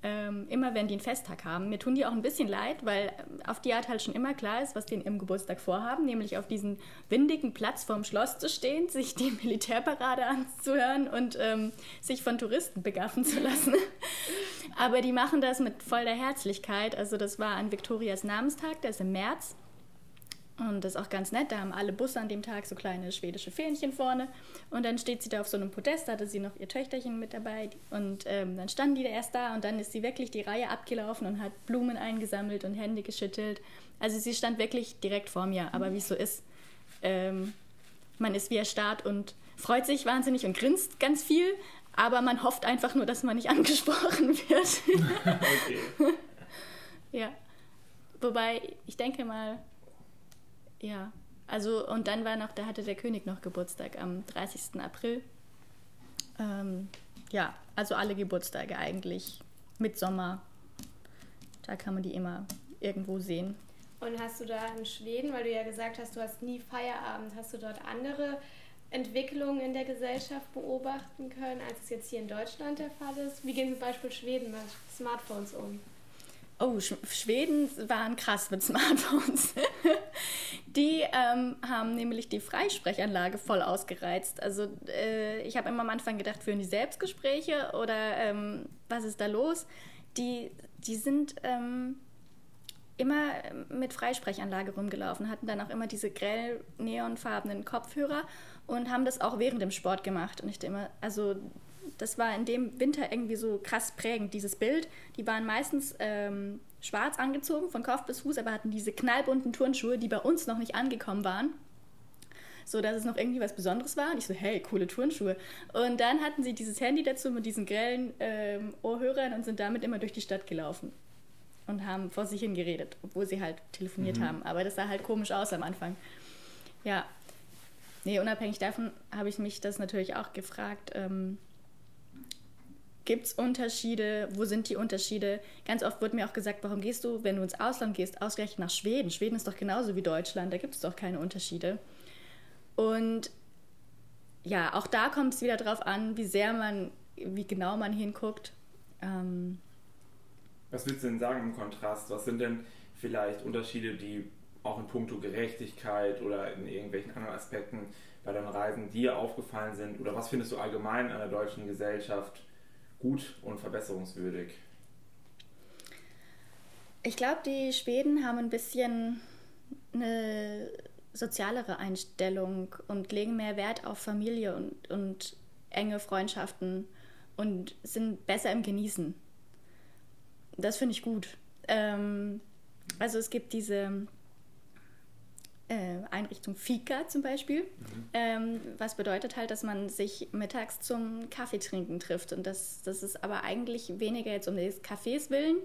ähm, immer wenn die einen Festtag haben. Mir tun die auch ein bisschen leid, weil auf die Art halt schon immer klar ist, was die in ihrem Geburtstag vorhaben, nämlich auf diesem windigen Platz vorm Schloss zu stehen, sich die [LAUGHS] Militärparade anzuhören und ähm, sich von Touristen begaffen zu lassen. [LAUGHS] Aber die machen das mit voller Herzlichkeit. Also das war an Viktorias Namenstag, der ist im März. Und das ist auch ganz nett, da haben alle Busse an dem Tag so kleine schwedische Fähnchen vorne. Und dann steht sie da auf so einem Podest, da hatte sie noch ihr Töchterchen mit dabei. Und ähm, dann standen die da erst da und dann ist sie wirklich die Reihe abgelaufen und hat Blumen eingesammelt und Hände geschüttelt. Also sie stand wirklich direkt vor mir. Aber wie es so ist, ähm, man ist wie erstarrt und freut sich wahnsinnig und grinst ganz viel. Aber man hofft einfach nur, dass man nicht [LAUGHS] angesprochen wird. [LAUGHS] okay. [LAUGHS] ja. Wobei, ich denke mal, ja, also und dann war noch, da hatte der König noch Geburtstag am 30. April. Ähm, ja, also alle Geburtstage eigentlich. Mit Sommer. Da kann man die immer irgendwo sehen. Und hast du da in Schweden, weil du ja gesagt hast, du hast nie Feierabend, hast du dort andere Entwicklungen in der Gesellschaft beobachten können, als es jetzt hier in Deutschland der Fall ist? Wie gehen zum Beispiel Schweden mit Smartphones um? Oh, Sch Schweden waren krass mit Smartphones. [LAUGHS] die ähm, haben nämlich die Freisprechanlage voll ausgereizt. Also äh, ich habe immer am Anfang gedacht, führen die Selbstgespräche oder ähm, was ist da los? Die, die sind ähm, immer mit Freisprechanlage rumgelaufen, hatten dann auch immer diese grell neonfarbenen Kopfhörer und haben das auch während dem Sport gemacht. Und ich immer, also das war in dem Winter irgendwie so krass prägend, dieses Bild. Die waren meistens ähm, schwarz angezogen, von Kopf bis Fuß, aber hatten diese knallbunten Turnschuhe, die bei uns noch nicht angekommen waren. So, dass es noch irgendwie was Besonderes war. Und ich so, hey, coole Turnschuhe. Und dann hatten sie dieses Handy dazu mit diesen grellen ähm, Ohrhörern und sind damit immer durch die Stadt gelaufen. Und haben vor sich hin geredet, obwohl sie halt telefoniert mhm. haben. Aber das sah halt komisch aus am Anfang. Ja. Nee, unabhängig davon habe ich mich das natürlich auch gefragt. Ähm, Gibt es Unterschiede? Wo sind die Unterschiede? Ganz oft wurde mir auch gesagt, warum gehst du, wenn du ins Ausland gehst, ausgerechnet nach Schweden? Schweden ist doch genauso wie Deutschland, da gibt es doch keine Unterschiede. Und ja, auch da kommt es wieder darauf an, wie sehr man, wie genau man hinguckt. Ähm, Was würdest du denn sagen im Kontrast? Was sind denn vielleicht Unterschiede, die auch in puncto Gerechtigkeit oder in irgendwelchen anderen Aspekten bei deinen Reisen dir aufgefallen sind? Oder was findest du allgemein an der deutschen Gesellschaft gut und verbesserungswürdig? Ich glaube, die Schweden haben ein bisschen eine sozialere Einstellung und legen mehr Wert auf Familie und, und enge Freundschaften und sind besser im Genießen. Das finde ich gut. Ähm, also es gibt diese Einrichtung Fika zum Beispiel, mhm. ähm, was bedeutet halt, dass man sich mittags zum Kaffeetrinken trifft. Und das, das ist aber eigentlich weniger jetzt um des Kaffees willen,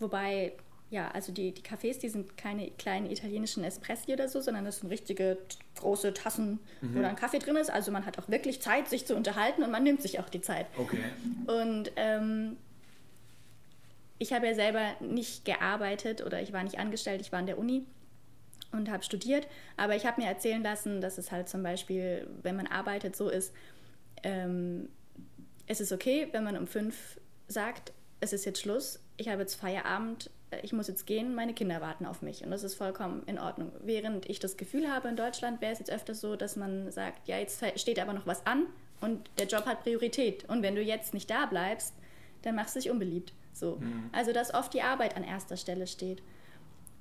wobei, ja, also die, die Cafés, die sind keine kleinen italienischen Espressi oder so, sondern das sind richtige große Tassen, mhm. wo dann Kaffee drin ist. Also man hat auch wirklich Zeit, sich zu unterhalten und man nimmt sich auch die Zeit. Okay. Und ähm, ich habe ja selber nicht gearbeitet oder ich war nicht angestellt, ich war an der Uni und habe studiert. Aber ich habe mir erzählen lassen, dass es halt zum Beispiel, wenn man arbeitet, so ist, ähm, es ist okay, wenn man um fünf sagt, es ist jetzt Schluss, ich habe jetzt Feierabend, äh, ich muss jetzt gehen, meine Kinder warten auf mich. Und das ist vollkommen in Ordnung. Während ich das Gefühl habe, in Deutschland wäre es jetzt öfter so, dass man sagt, ja, jetzt steht aber noch was an und der Job hat Priorität. Und wenn du jetzt nicht da bleibst, dann machst du dich unbeliebt. So. Mhm. Also, dass oft die Arbeit an erster Stelle steht.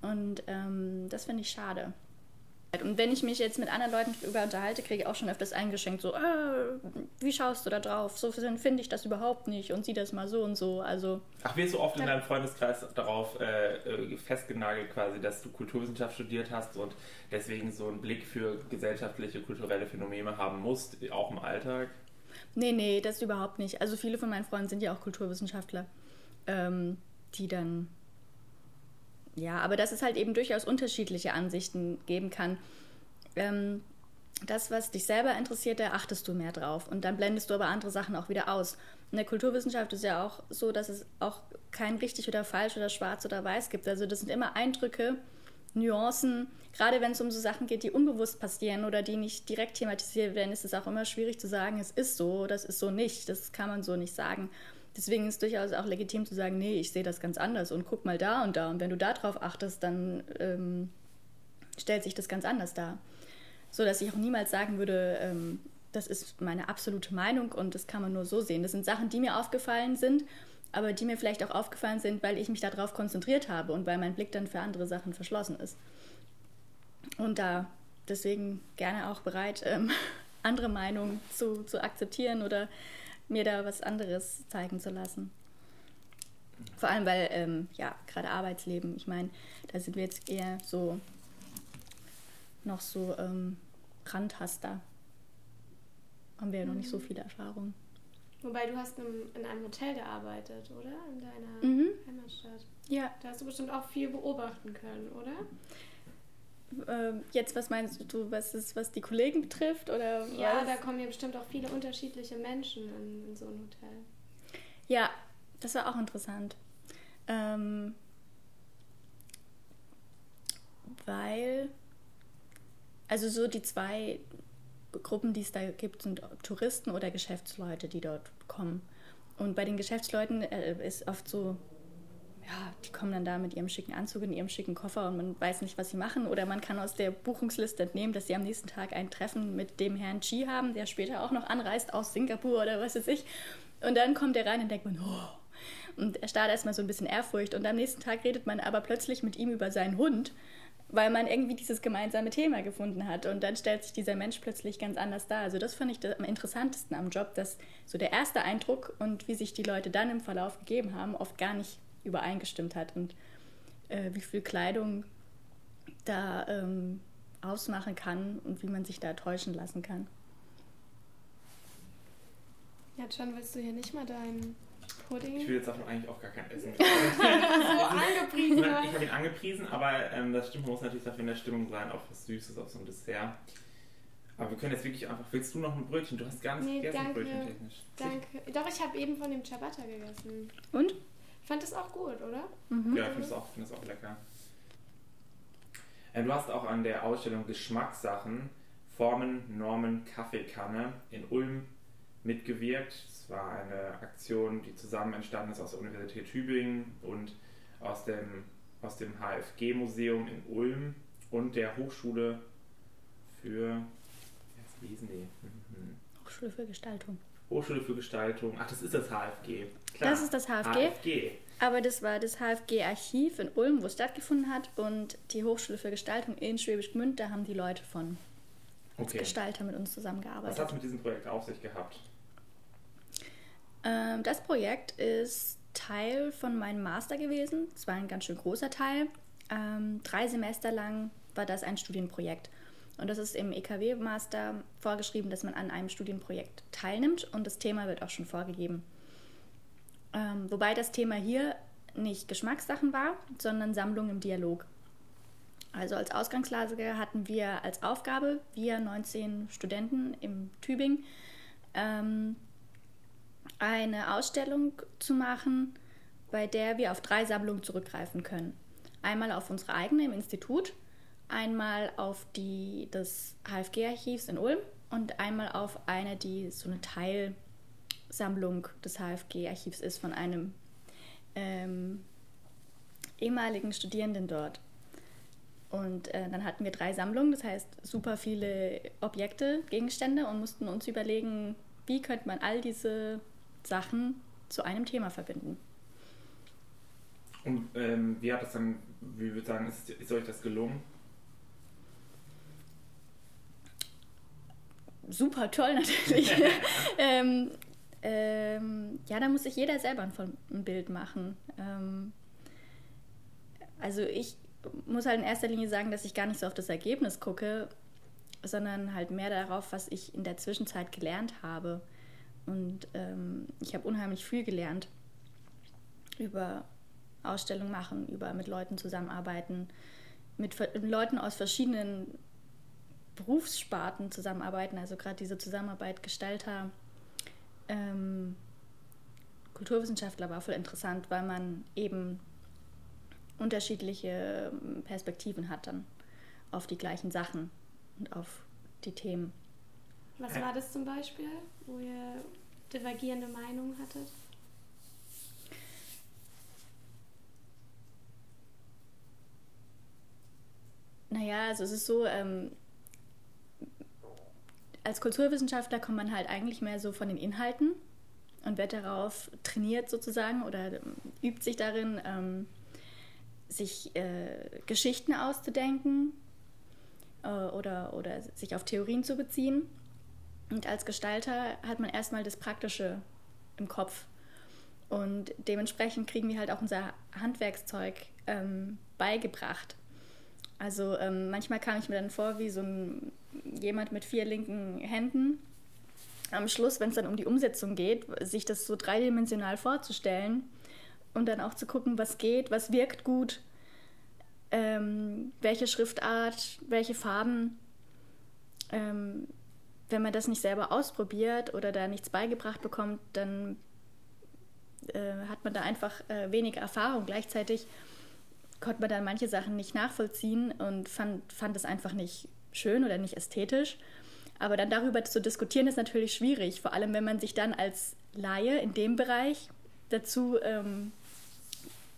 Und ähm, das finde ich schade. Und wenn ich mich jetzt mit anderen Leuten darüber unterhalte, kriege ich auch schon öfters eingeschenkt, so, äh, wie schaust du da drauf? So finde ich das überhaupt nicht und sieh das mal so und so. Also, Ach, wirst du oft in deinem Freundeskreis darauf äh, äh, festgenagelt, quasi, dass du Kulturwissenschaft studiert hast und deswegen so einen Blick für gesellschaftliche, kulturelle Phänomene haben musst, auch im Alltag? Nee, nee, das überhaupt nicht. Also viele von meinen Freunden sind ja auch Kulturwissenschaftler, ähm, die dann ja, aber dass es halt eben durchaus unterschiedliche Ansichten geben kann. Ähm, das, was dich selber interessiert, da achtest du mehr drauf. Und dann blendest du aber andere Sachen auch wieder aus. In der Kulturwissenschaft ist ja auch so, dass es auch kein richtig oder falsch oder schwarz oder weiß gibt. Also das sind immer Eindrücke, Nuancen. Gerade wenn es um so Sachen geht, die unbewusst passieren oder die nicht direkt thematisiert werden, ist es auch immer schwierig zu sagen, es ist so, das ist so nicht. Das kann man so nicht sagen. Deswegen ist es durchaus auch legitim zu sagen, nee, ich sehe das ganz anders und guck mal da und da. Und wenn du darauf achtest, dann ähm, stellt sich das ganz anders dar so dass ich auch niemals sagen würde, ähm, das ist meine absolute Meinung und das kann man nur so sehen. Das sind Sachen, die mir aufgefallen sind, aber die mir vielleicht auch aufgefallen sind, weil ich mich darauf konzentriert habe und weil mein Blick dann für andere Sachen verschlossen ist. Und da deswegen gerne auch bereit, ähm, [LAUGHS] andere Meinungen zu, zu akzeptieren oder mir da was anderes zeigen zu lassen. Vor allem, weil, ähm, ja, gerade Arbeitsleben, ich meine, da sind wir jetzt eher so noch so ähm, Randtaster. Haben wir ja noch nicht so mhm. viele Erfahrungen. Wobei du hast in einem Hotel gearbeitet, oder? In deiner mhm. Heimatstadt. Ja. Da hast du bestimmt auch viel beobachten können, oder? Ähm, jetzt, was meinst du, was, ist, was die Kollegen betrifft? Oder ja, was? da kommen ja bestimmt auch viele unterschiedliche Menschen in, in so ein Hotel. Ja, das war auch interessant. Ähm, weil also so die zwei Gruppen, die es da gibt, sind Touristen oder Geschäftsleute, die dort kommen. Und bei den Geschäftsleuten äh, ist oft so, ja, die kommen dann da mit ihrem schicken Anzug in ihrem schicken Koffer und man weiß nicht, was sie machen. Oder man kann aus der Buchungsliste entnehmen, dass sie am nächsten Tag ein Treffen mit dem Herrn Chi haben, der später auch noch anreist aus Singapur oder was weiß ich. Und dann kommt er rein und denkt man, oh. Und er starrt erstmal so ein bisschen Ehrfurcht. Und am nächsten Tag redet man aber plötzlich mit ihm über seinen Hund weil man irgendwie dieses gemeinsame Thema gefunden hat. Und dann stellt sich dieser Mensch plötzlich ganz anders dar. Also das fand ich am interessantesten am Job, dass so der erste Eindruck und wie sich die Leute dann im Verlauf gegeben haben, oft gar nicht übereingestimmt hat. Und äh, wie viel Kleidung da ähm, ausmachen kann und wie man sich da täuschen lassen kann. Ja, John, willst du hier nicht mal deinen Pudding. Ich will jetzt davon eigentlich auch gar kein Essen. [LAUGHS] so angepriesen. Ich habe ihn angepriesen, aber ähm, das stimmt, man muss natürlich dafür in der Stimmung sein, auf was Süßes, auf so ein Dessert. Aber wir können jetzt wirklich einfach. Willst du noch ein Brötchen? Du hast gar nicht nee, gegessen, danke, Brötchen technisch. Danke. Doch, ich habe eben von dem Ciabatta gegessen. Und? Fand das auch gut, oder? Mhm. Ja, ich finde es auch, find auch lecker. Äh, du hast auch an der Ausstellung Geschmackssachen Formen, Normen, Kaffeekanne in Ulm mitgewirkt. Es war eine Aktion, die zusammen entstanden ist aus der Universität Tübingen und aus dem, aus dem HFG-Museum in Ulm und der Hochschule für jetzt lesen die. Mhm. Hochschule für Gestaltung. Hochschule für Gestaltung. Ach, das ist das HFG. Klar. Das ist das HFG. HFG. Aber das war das HFG-Archiv in Ulm, wo es stattgefunden hat. Und die Hochschule für Gestaltung in Schwäbisch Gmünd, da haben die Leute von okay. Gestalter mit uns zusammengearbeitet. Was hat es mit diesem Projekt auf sich gehabt? Ähm, das Projekt ist Teil von meinem Master gewesen. Es war ein ganz schön großer Teil. Ähm, drei Semester lang war das ein Studienprojekt. Und das ist im EKW-Master vorgeschrieben, dass man an einem Studienprojekt teilnimmt und das Thema wird auch schon vorgegeben. Ähm, wobei das Thema hier nicht Geschmackssachen war, sondern Sammlung im Dialog. Also als Ausgangslage hatten wir als Aufgabe, wir 19 Studenten im Tübingen, ähm, eine Ausstellung zu machen, bei der wir auf drei Sammlungen zurückgreifen können. Einmal auf unsere eigene im Institut, einmal auf die des HFG-Archivs in Ulm und einmal auf eine, die so eine Teilsammlung des HFG-Archivs ist von einem ähm, ehemaligen Studierenden dort. Und äh, dann hatten wir drei Sammlungen, das heißt super viele Objekte, Gegenstände und mussten uns überlegen, wie könnte man all diese Sachen zu einem Thema verbinden. Und ähm, wie hat das dann, wie würde sagen, ist, ist euch das gelungen? Super toll natürlich. [LAUGHS] ähm, ähm, ja, da muss sich jeder selber ein, Bild machen. Ähm, also ich muss halt in erster Linie sagen, dass ich gar nicht so auf das Ergebnis gucke, sondern halt mehr darauf, was ich in der Zwischenzeit gelernt habe. Und ähm, ich habe unheimlich viel gelernt über Ausstellung machen, über mit Leuten zusammenarbeiten, mit Leuten aus verschiedenen Berufssparten zusammenarbeiten, also gerade diese Zusammenarbeit Gestalter, ähm, Kulturwissenschaftler war voll interessant, weil man eben unterschiedliche ähm, Perspektiven hat dann auf die gleichen Sachen und auf die Themen. Was war das zum Beispiel, wo ihr divergierende Meinungen hattet? Naja, also es ist so, ähm, als Kulturwissenschaftler kommt man halt eigentlich mehr so von den Inhalten und wird darauf trainiert sozusagen oder ähm, übt sich darin, ähm, sich äh, Geschichten auszudenken äh, oder, oder sich auf Theorien zu beziehen. Und als Gestalter hat man erstmal das Praktische im Kopf. Und dementsprechend kriegen wir halt auch unser Handwerkszeug ähm, beigebracht. Also ähm, manchmal kam ich mir dann vor wie so ein, jemand mit vier linken Händen. Am Schluss, wenn es dann um die Umsetzung geht, sich das so dreidimensional vorzustellen und dann auch zu gucken, was geht, was wirkt gut, ähm, welche Schriftart, welche Farben. Ähm, wenn man das nicht selber ausprobiert oder da nichts beigebracht bekommt, dann äh, hat man da einfach äh, weniger Erfahrung. Gleichzeitig konnte man dann manche Sachen nicht nachvollziehen und fand, fand es einfach nicht schön oder nicht ästhetisch. Aber dann darüber zu diskutieren ist natürlich schwierig, vor allem wenn man sich dann als Laie in dem Bereich dazu ähm,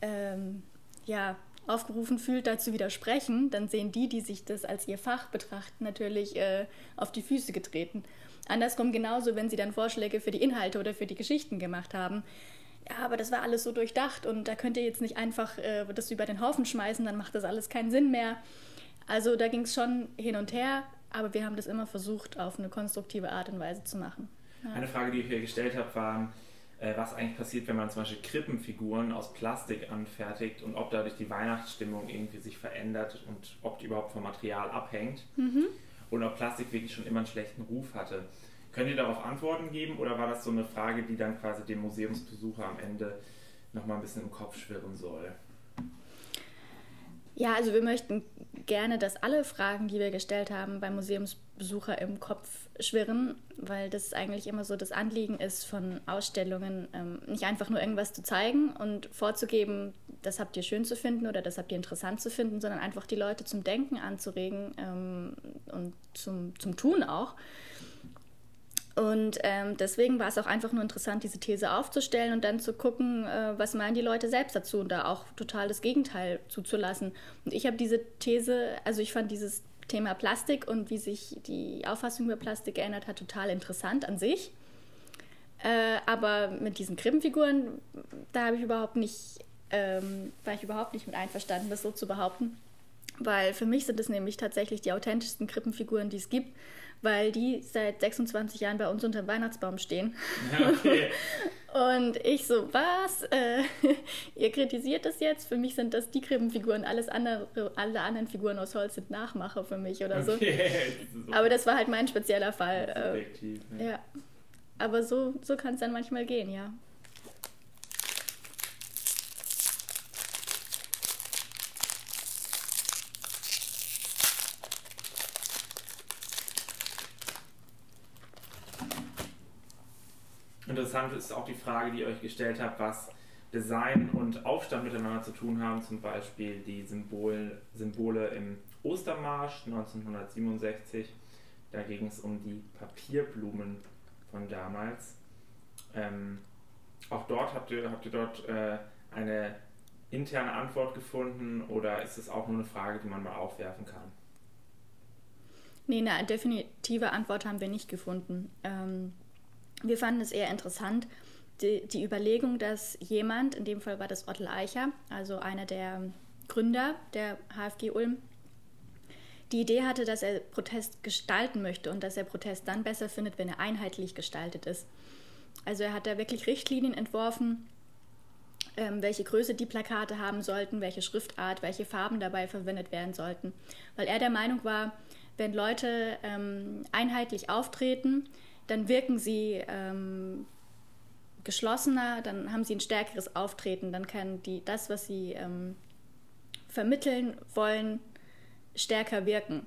ähm, ja, aufgerufen fühlt, dazu widersprechen, dann sehen die, die sich das als ihr Fach betrachten, natürlich äh, auf die Füße getreten. Andersrum genauso, wenn sie dann Vorschläge für die Inhalte oder für die Geschichten gemacht haben. Ja, aber das war alles so durchdacht und da könnt ihr jetzt nicht einfach äh, das über den Haufen schmeißen, dann macht das alles keinen Sinn mehr. Also da ging es schon hin und her, aber wir haben das immer versucht, auf eine konstruktive Art und Weise zu machen. Ja. Eine Frage, die ich hier gestellt habe, war, äh, was eigentlich passiert, wenn man zum Beispiel Krippenfiguren aus Plastik anfertigt und ob dadurch die Weihnachtsstimmung irgendwie sich verändert und ob die überhaupt vom Material abhängt mhm. und ob Plastik wirklich schon immer einen schlechten Ruf hatte. Könnt ihr darauf Antworten geben oder war das so eine Frage, die dann quasi dem Museumsbesucher am Ende nochmal ein bisschen im Kopf schwirren soll? Ja, also wir möchten gerne, dass alle Fragen, die wir gestellt haben, beim Museumsbesucher im Kopf schwirren, weil das eigentlich immer so das Anliegen ist von Ausstellungen, ähm, nicht einfach nur irgendwas zu zeigen und vorzugeben, das habt ihr schön zu finden oder das habt ihr interessant zu finden, sondern einfach die Leute zum Denken anzuregen ähm, und zum, zum Tun auch. Und ähm, deswegen war es auch einfach nur interessant, diese These aufzustellen und dann zu gucken, äh, was meinen die Leute selbst dazu und da auch total das Gegenteil zuzulassen. Und ich habe diese These, also ich fand dieses Thema Plastik und wie sich die Auffassung über Plastik geändert hat, total interessant an sich. Äh, aber mit diesen Krippenfiguren, da habe ich überhaupt nicht, ähm, war ich überhaupt nicht mit einverstanden, das so zu behaupten. Weil für mich sind es nämlich tatsächlich die authentischsten Krippenfiguren, die es gibt weil die seit 26 Jahren bei uns unter dem Weihnachtsbaum stehen. Okay. [LAUGHS] Und ich so, was? Äh, [LAUGHS] ihr kritisiert das jetzt? Für mich sind das die Krippenfiguren. Alles andere, alle anderen Figuren aus Holz sind Nachmacher für mich oder so. Okay. [LAUGHS] Aber das war halt mein spezieller Fall. Subjektiv, ne? Ja. Aber so, so kann es dann manchmal gehen, ja. Interessant ist auch die Frage, die ihr euch gestellt habt, was Design und Aufstand miteinander zu tun haben. Zum Beispiel die Symbol, Symbole im Ostermarsch 1967. Da ging es um die Papierblumen von damals. Ähm, auch dort habt ihr, habt ihr dort äh, eine interne Antwort gefunden oder ist es auch nur eine Frage, die man mal aufwerfen kann? Nee, eine definitive Antwort haben wir nicht gefunden. Ähm, wir fanden es eher interessant, die, die, Überlegung, dass jemand, in dem Fall war das Otto Eicher, also einer der Gründer der HFG Ulm, die Idee hatte, dass er Protest gestalten möchte und dass er Protest dann besser findet, wenn er einheitlich gestaltet ist. Also er hat da wirklich Richtlinien entworfen, ähm, welche Größe die Plakate haben sollten, welche Schriftart, welche Farben dabei verwendet werden sollten. Weil er der Meinung war, wenn Leute ähm, einheitlich auftreten, dann wirken sie ähm, geschlossener, dann haben sie ein stärkeres Auftreten, dann kann die, das, was sie ähm, vermitteln wollen, stärker wirken.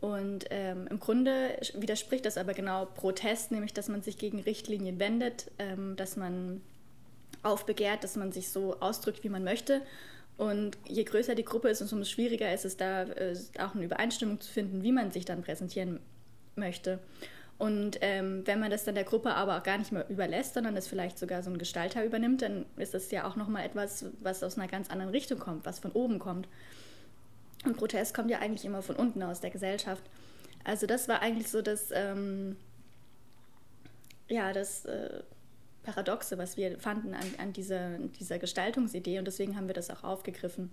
Und ähm, im Grunde widerspricht das aber genau Protest, nämlich dass man sich gegen Richtlinien wendet, ähm, dass man aufbegehrt, dass man sich so ausdrückt, wie man möchte. Und je größer die Gruppe ist, umso schwieriger ist es da äh, auch eine Übereinstimmung zu finden, wie man sich dann präsentieren möchte. Und ähm, wenn man das dann der Gruppe aber auch gar nicht mehr überlässt, sondern das vielleicht sogar so ein Gestalter übernimmt, dann ist das ja auch nochmal etwas, was aus einer ganz anderen Richtung kommt, was von oben kommt. Und Protest kommt ja eigentlich immer von unten aus der Gesellschaft. Also das war eigentlich so das, ähm, ja, das äh, Paradoxe, was wir fanden an, an dieser, dieser Gestaltungsidee und deswegen haben wir das auch aufgegriffen.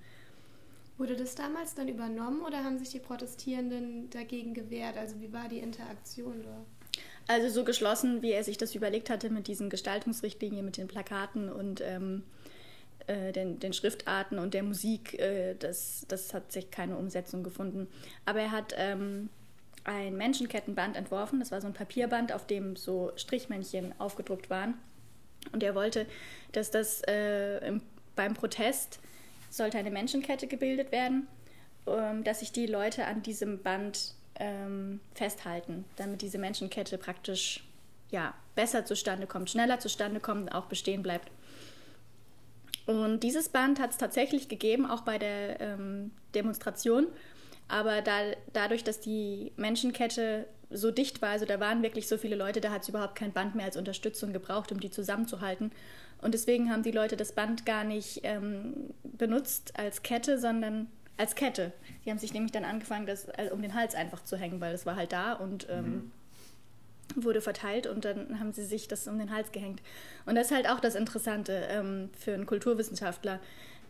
Wurde das damals dann übernommen oder haben sich die Protestierenden dagegen gewehrt? Also wie war die Interaktion da? Also so geschlossen, wie er sich das überlegt hatte mit diesen Gestaltungsrichtlinien, mit den Plakaten und ähm, äh, den, den, Schriftarten und der Musik, äh, das, das hat sich keine Umsetzung gefunden. Aber er hat ähm, ein Menschenkettenband entworfen. Das war so ein Papierband, auf dem so Strichmännchen aufgedruckt waren. Und er wollte, dass das äh, im, beim Protest sollte eine Menschenkette gebildet werden, ähm, dass sich die Leute an diesem Band ähm, festhalten, damit diese Menschenkette praktisch ja, besser zustande kommt, schneller zustande kommt auch bestehen bleibt. Und dieses Band hat es tatsächlich gegeben, auch bei der ähm, Demonstration. Aber da, dadurch, dass die Menschenkette so dicht war, also da waren wirklich so viele Leute, da hat es überhaupt kein Band mehr als Unterstützung gebraucht, um die zusammenzuhalten. Und deswegen haben die Leute das Band gar nicht ähm, benutzt als Kette, sondern als Kette. Die haben sich nämlich dann angefangen, das also um den Hals einfach zu hängen, weil es war halt da und ähm, mhm wurde verteilt und dann haben sie sich das um den Hals gehängt. Und das ist halt auch das Interessante ähm, für einen Kulturwissenschaftler.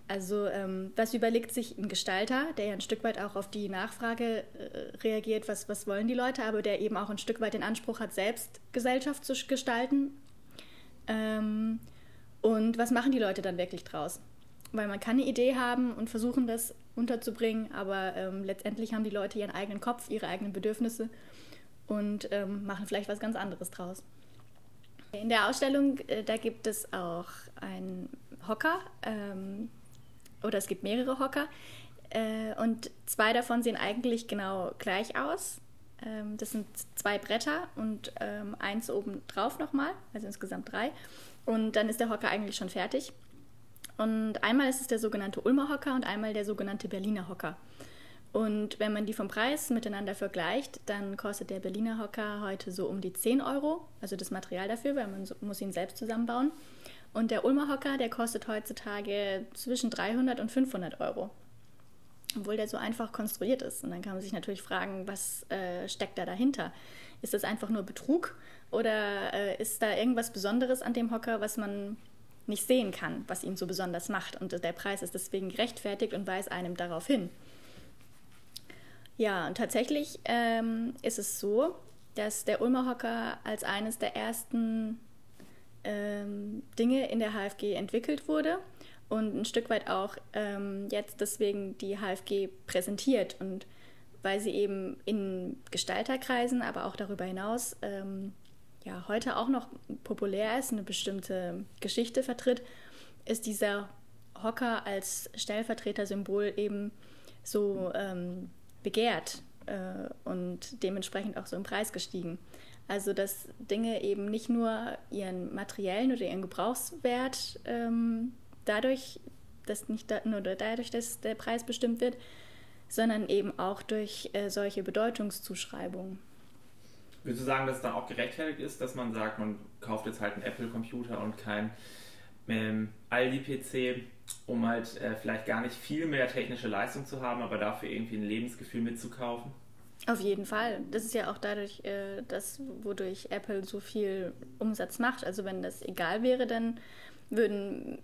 Also ähm, was überlegt sich ein Gestalter, der ja ein Stück weit auch auf die Nachfrage äh, reagiert, was, was wollen die Leute, aber der eben auch ein Stück weit den Anspruch hat, selbst Gesellschaft zu gestalten. Ähm, und was machen die Leute dann wirklich draus? Weil man kann eine Idee haben und versuchen, das unterzubringen, aber ähm, letztendlich haben die Leute ihren eigenen Kopf, ihre eigenen Bedürfnisse und ähm, machen vielleicht was ganz anderes draus. In der Ausstellung, äh, da gibt es auch einen Hocker ähm, oder es gibt mehrere Hocker äh, und zwei davon sehen eigentlich genau gleich aus. Ähm, das sind zwei Bretter und ähm, eins oben drauf nochmal, also insgesamt drei. Und dann ist der Hocker eigentlich schon fertig. Und einmal ist es der sogenannte Ulmer Hocker und einmal der sogenannte Berliner Hocker. Und wenn man die vom Preis miteinander vergleicht, dann kostet der Berliner Hocker heute so um die 10 Euro, also das Material dafür, weil man muss ihn selbst zusammenbauen. Und der Ulmer Hocker, der kostet heutzutage zwischen 300 und 500 Euro, obwohl der so einfach konstruiert ist. Und dann kann man sich natürlich fragen, was äh, steckt da dahinter? Ist das einfach nur Betrug oder äh, ist da irgendwas Besonderes an dem Hocker, was man nicht sehen kann, was ihn so besonders macht? Und der Preis ist deswegen gerechtfertigt und weist einem darauf hin. Ja, und tatsächlich ähm, ist es so, dass der Ulmer Hocker als eines der ersten ähm, Dinge in der HFG entwickelt wurde und ein Stück weit auch ähm, jetzt deswegen die HFG präsentiert und weil sie eben in Gestalterkreisen, aber auch darüber hinaus ähm, ja heute auch noch populär ist, eine bestimmte Geschichte vertritt, ist dieser Hocker als Stellvertretersymbol eben so ähm, begehrt äh, und dementsprechend auch so im Preis gestiegen. Also dass Dinge eben nicht nur ihren materiellen oder ihren Gebrauchswert ähm, dadurch, dass nicht da, nur dadurch, dass der Preis bestimmt wird, sondern eben auch durch äh, solche Bedeutungszuschreibungen. Würdest du sagen, dass es dann auch gerechtfertigt ist, dass man sagt, man kauft jetzt halt einen Apple-Computer und kein ähm, Aldi-PC, um halt äh, vielleicht gar nicht viel mehr technische Leistung zu haben, aber dafür irgendwie ein Lebensgefühl mitzukaufen? Auf jeden Fall. Das ist ja auch dadurch, äh, das, wodurch Apple so viel Umsatz macht. Also wenn das egal wäre, dann würden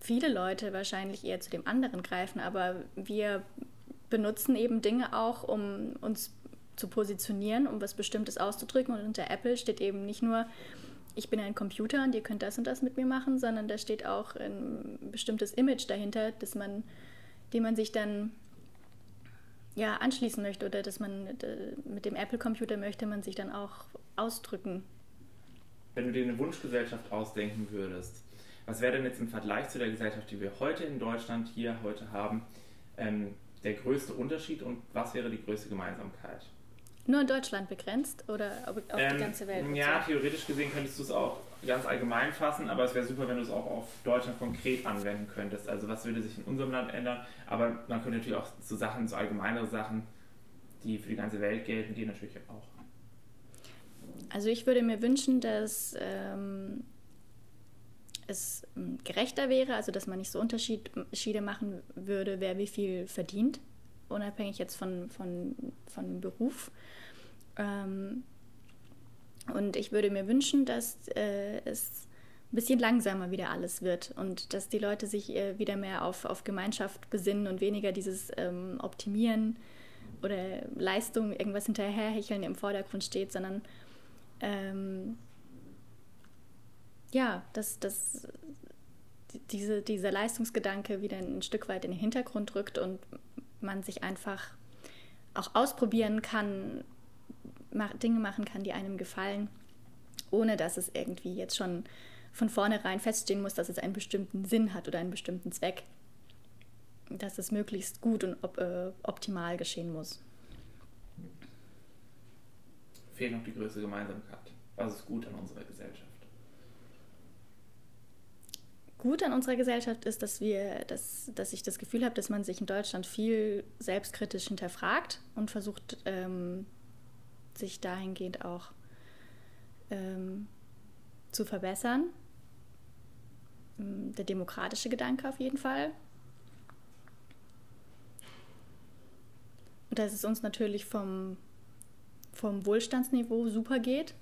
viele Leute wahrscheinlich eher zu dem anderen greifen. Aber wir benutzen eben Dinge auch, um uns zu positionieren, um was Bestimmtes auszudrücken. Und unter Apple steht eben nicht nur ich bin ein Computer und ihr könnt das und das mit mir machen, sondern da steht auch ein bestimmtes Image dahinter, dass man, dem man sich dann ja, anschließen möchte oder dass man mit dem Apple-Computer möchte man sich dann auch ausdrücken. Wenn du dir eine Wunschgesellschaft ausdenken würdest, was wäre denn jetzt im Vergleich zu der Gesellschaft, die wir heute in Deutschland hier heute haben, ähm, der größte Unterschied und was wäre die größte Gemeinsamkeit? Nur in Deutschland begrenzt oder auf ähm, die ganze Welt? Ja, theoretisch gesehen könntest du es auch ganz allgemein fassen, aber es wäre super, wenn du es auch auf Deutschland konkret anwenden könntest. Also was würde sich in unserem Land ändern? Aber man könnte natürlich auch so Sachen, so allgemeinere Sachen, die für die ganze Welt gelten, die natürlich auch. Also ich würde mir wünschen, dass ähm, es ähm, gerechter wäre, also dass man nicht so Unterschiede machen würde, wer wie viel verdient, unabhängig jetzt von, von, von Beruf. Ähm, und ich würde mir wünschen, dass äh, es ein bisschen langsamer wieder alles wird und dass die Leute sich äh, wieder mehr auf, auf Gemeinschaft besinnen und weniger dieses ähm, Optimieren oder Leistung, irgendwas hinterherhecheln im Vordergrund steht, sondern ähm, ja, dass, dass diese, dieser Leistungsgedanke wieder ein Stück weit in den Hintergrund rückt und man sich einfach auch ausprobieren kann, Dinge machen kann, die einem gefallen, ohne dass es irgendwie jetzt schon von vornherein feststehen muss, dass es einen bestimmten Sinn hat oder einen bestimmten Zweck. Dass es möglichst gut und op äh, optimal geschehen muss. Fehlt noch die größte Gemeinsamkeit. Was ist gut an unserer Gesellschaft? Gut an unserer Gesellschaft ist, dass wir, dass, dass ich das Gefühl habe, dass man sich in Deutschland viel selbstkritisch hinterfragt und versucht, ähm, sich dahingehend auch ähm, zu verbessern. Ähm, der demokratische Gedanke auf jeden Fall. Und dass es uns natürlich vom, vom Wohlstandsniveau super geht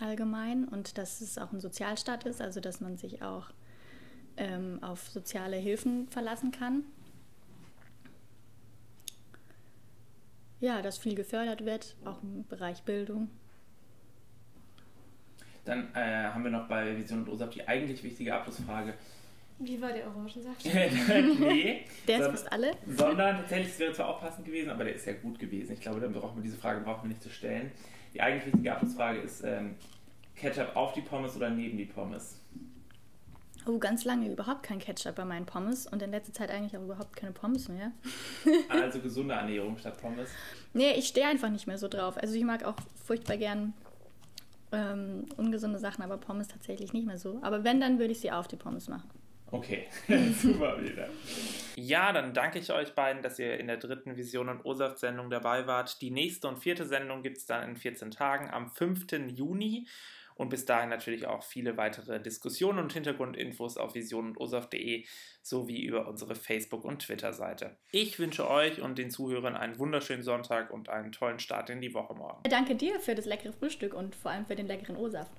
allgemein und dass es auch ein Sozialstaat ist, also dass man sich auch ähm, auf soziale Hilfen verlassen kann. Ja, dass viel gefördert wird, auch im Bereich Bildung. Dann äh, haben wir noch bei Vision und OSAP die eigentlich wichtige Abschlussfrage. Wie war der Orangensaft? [LAUGHS] nee. Der ist fast alle. Sondern tatsächlich, es wäre zwar auch passend gewesen, aber der ist ja gut gewesen. Ich glaube, dann brauchen wir diese Frage brauchen wir nicht zu stellen. Die eigentlich wichtige Abschlussfrage ist ähm, Ketchup auf die Pommes oder neben die Pommes? Oh, ganz lange überhaupt kein Ketchup bei meinen Pommes und in letzter Zeit eigentlich auch überhaupt keine Pommes mehr. [LAUGHS] [LAUGHS] also gesunde Ernährung statt Pommes? Nee, ich stehe einfach nicht mehr so drauf. Also ich mag auch furchtbar gern ähm, ungesunde Sachen, aber Pommes tatsächlich nicht mehr so. Aber wenn, dann würde ich sie auf die Pommes machen. Okay, [LAUGHS] super wieder. Ja, dann danke ich euch beiden, dass ihr in der dritten Vision und Ursaft-Sendung dabei wart. Die nächste und vierte Sendung gibt es dann in 14 Tagen am 5. Juni. Und bis dahin natürlich auch viele weitere Diskussionen und Hintergrundinfos auf vision und osaf.de sowie über unsere Facebook- und Twitter-Seite. Ich wünsche euch und den Zuhörern einen wunderschönen Sonntag und einen tollen Start in die Woche morgen. Danke dir für das leckere Frühstück und vor allem für den leckeren O-Saft.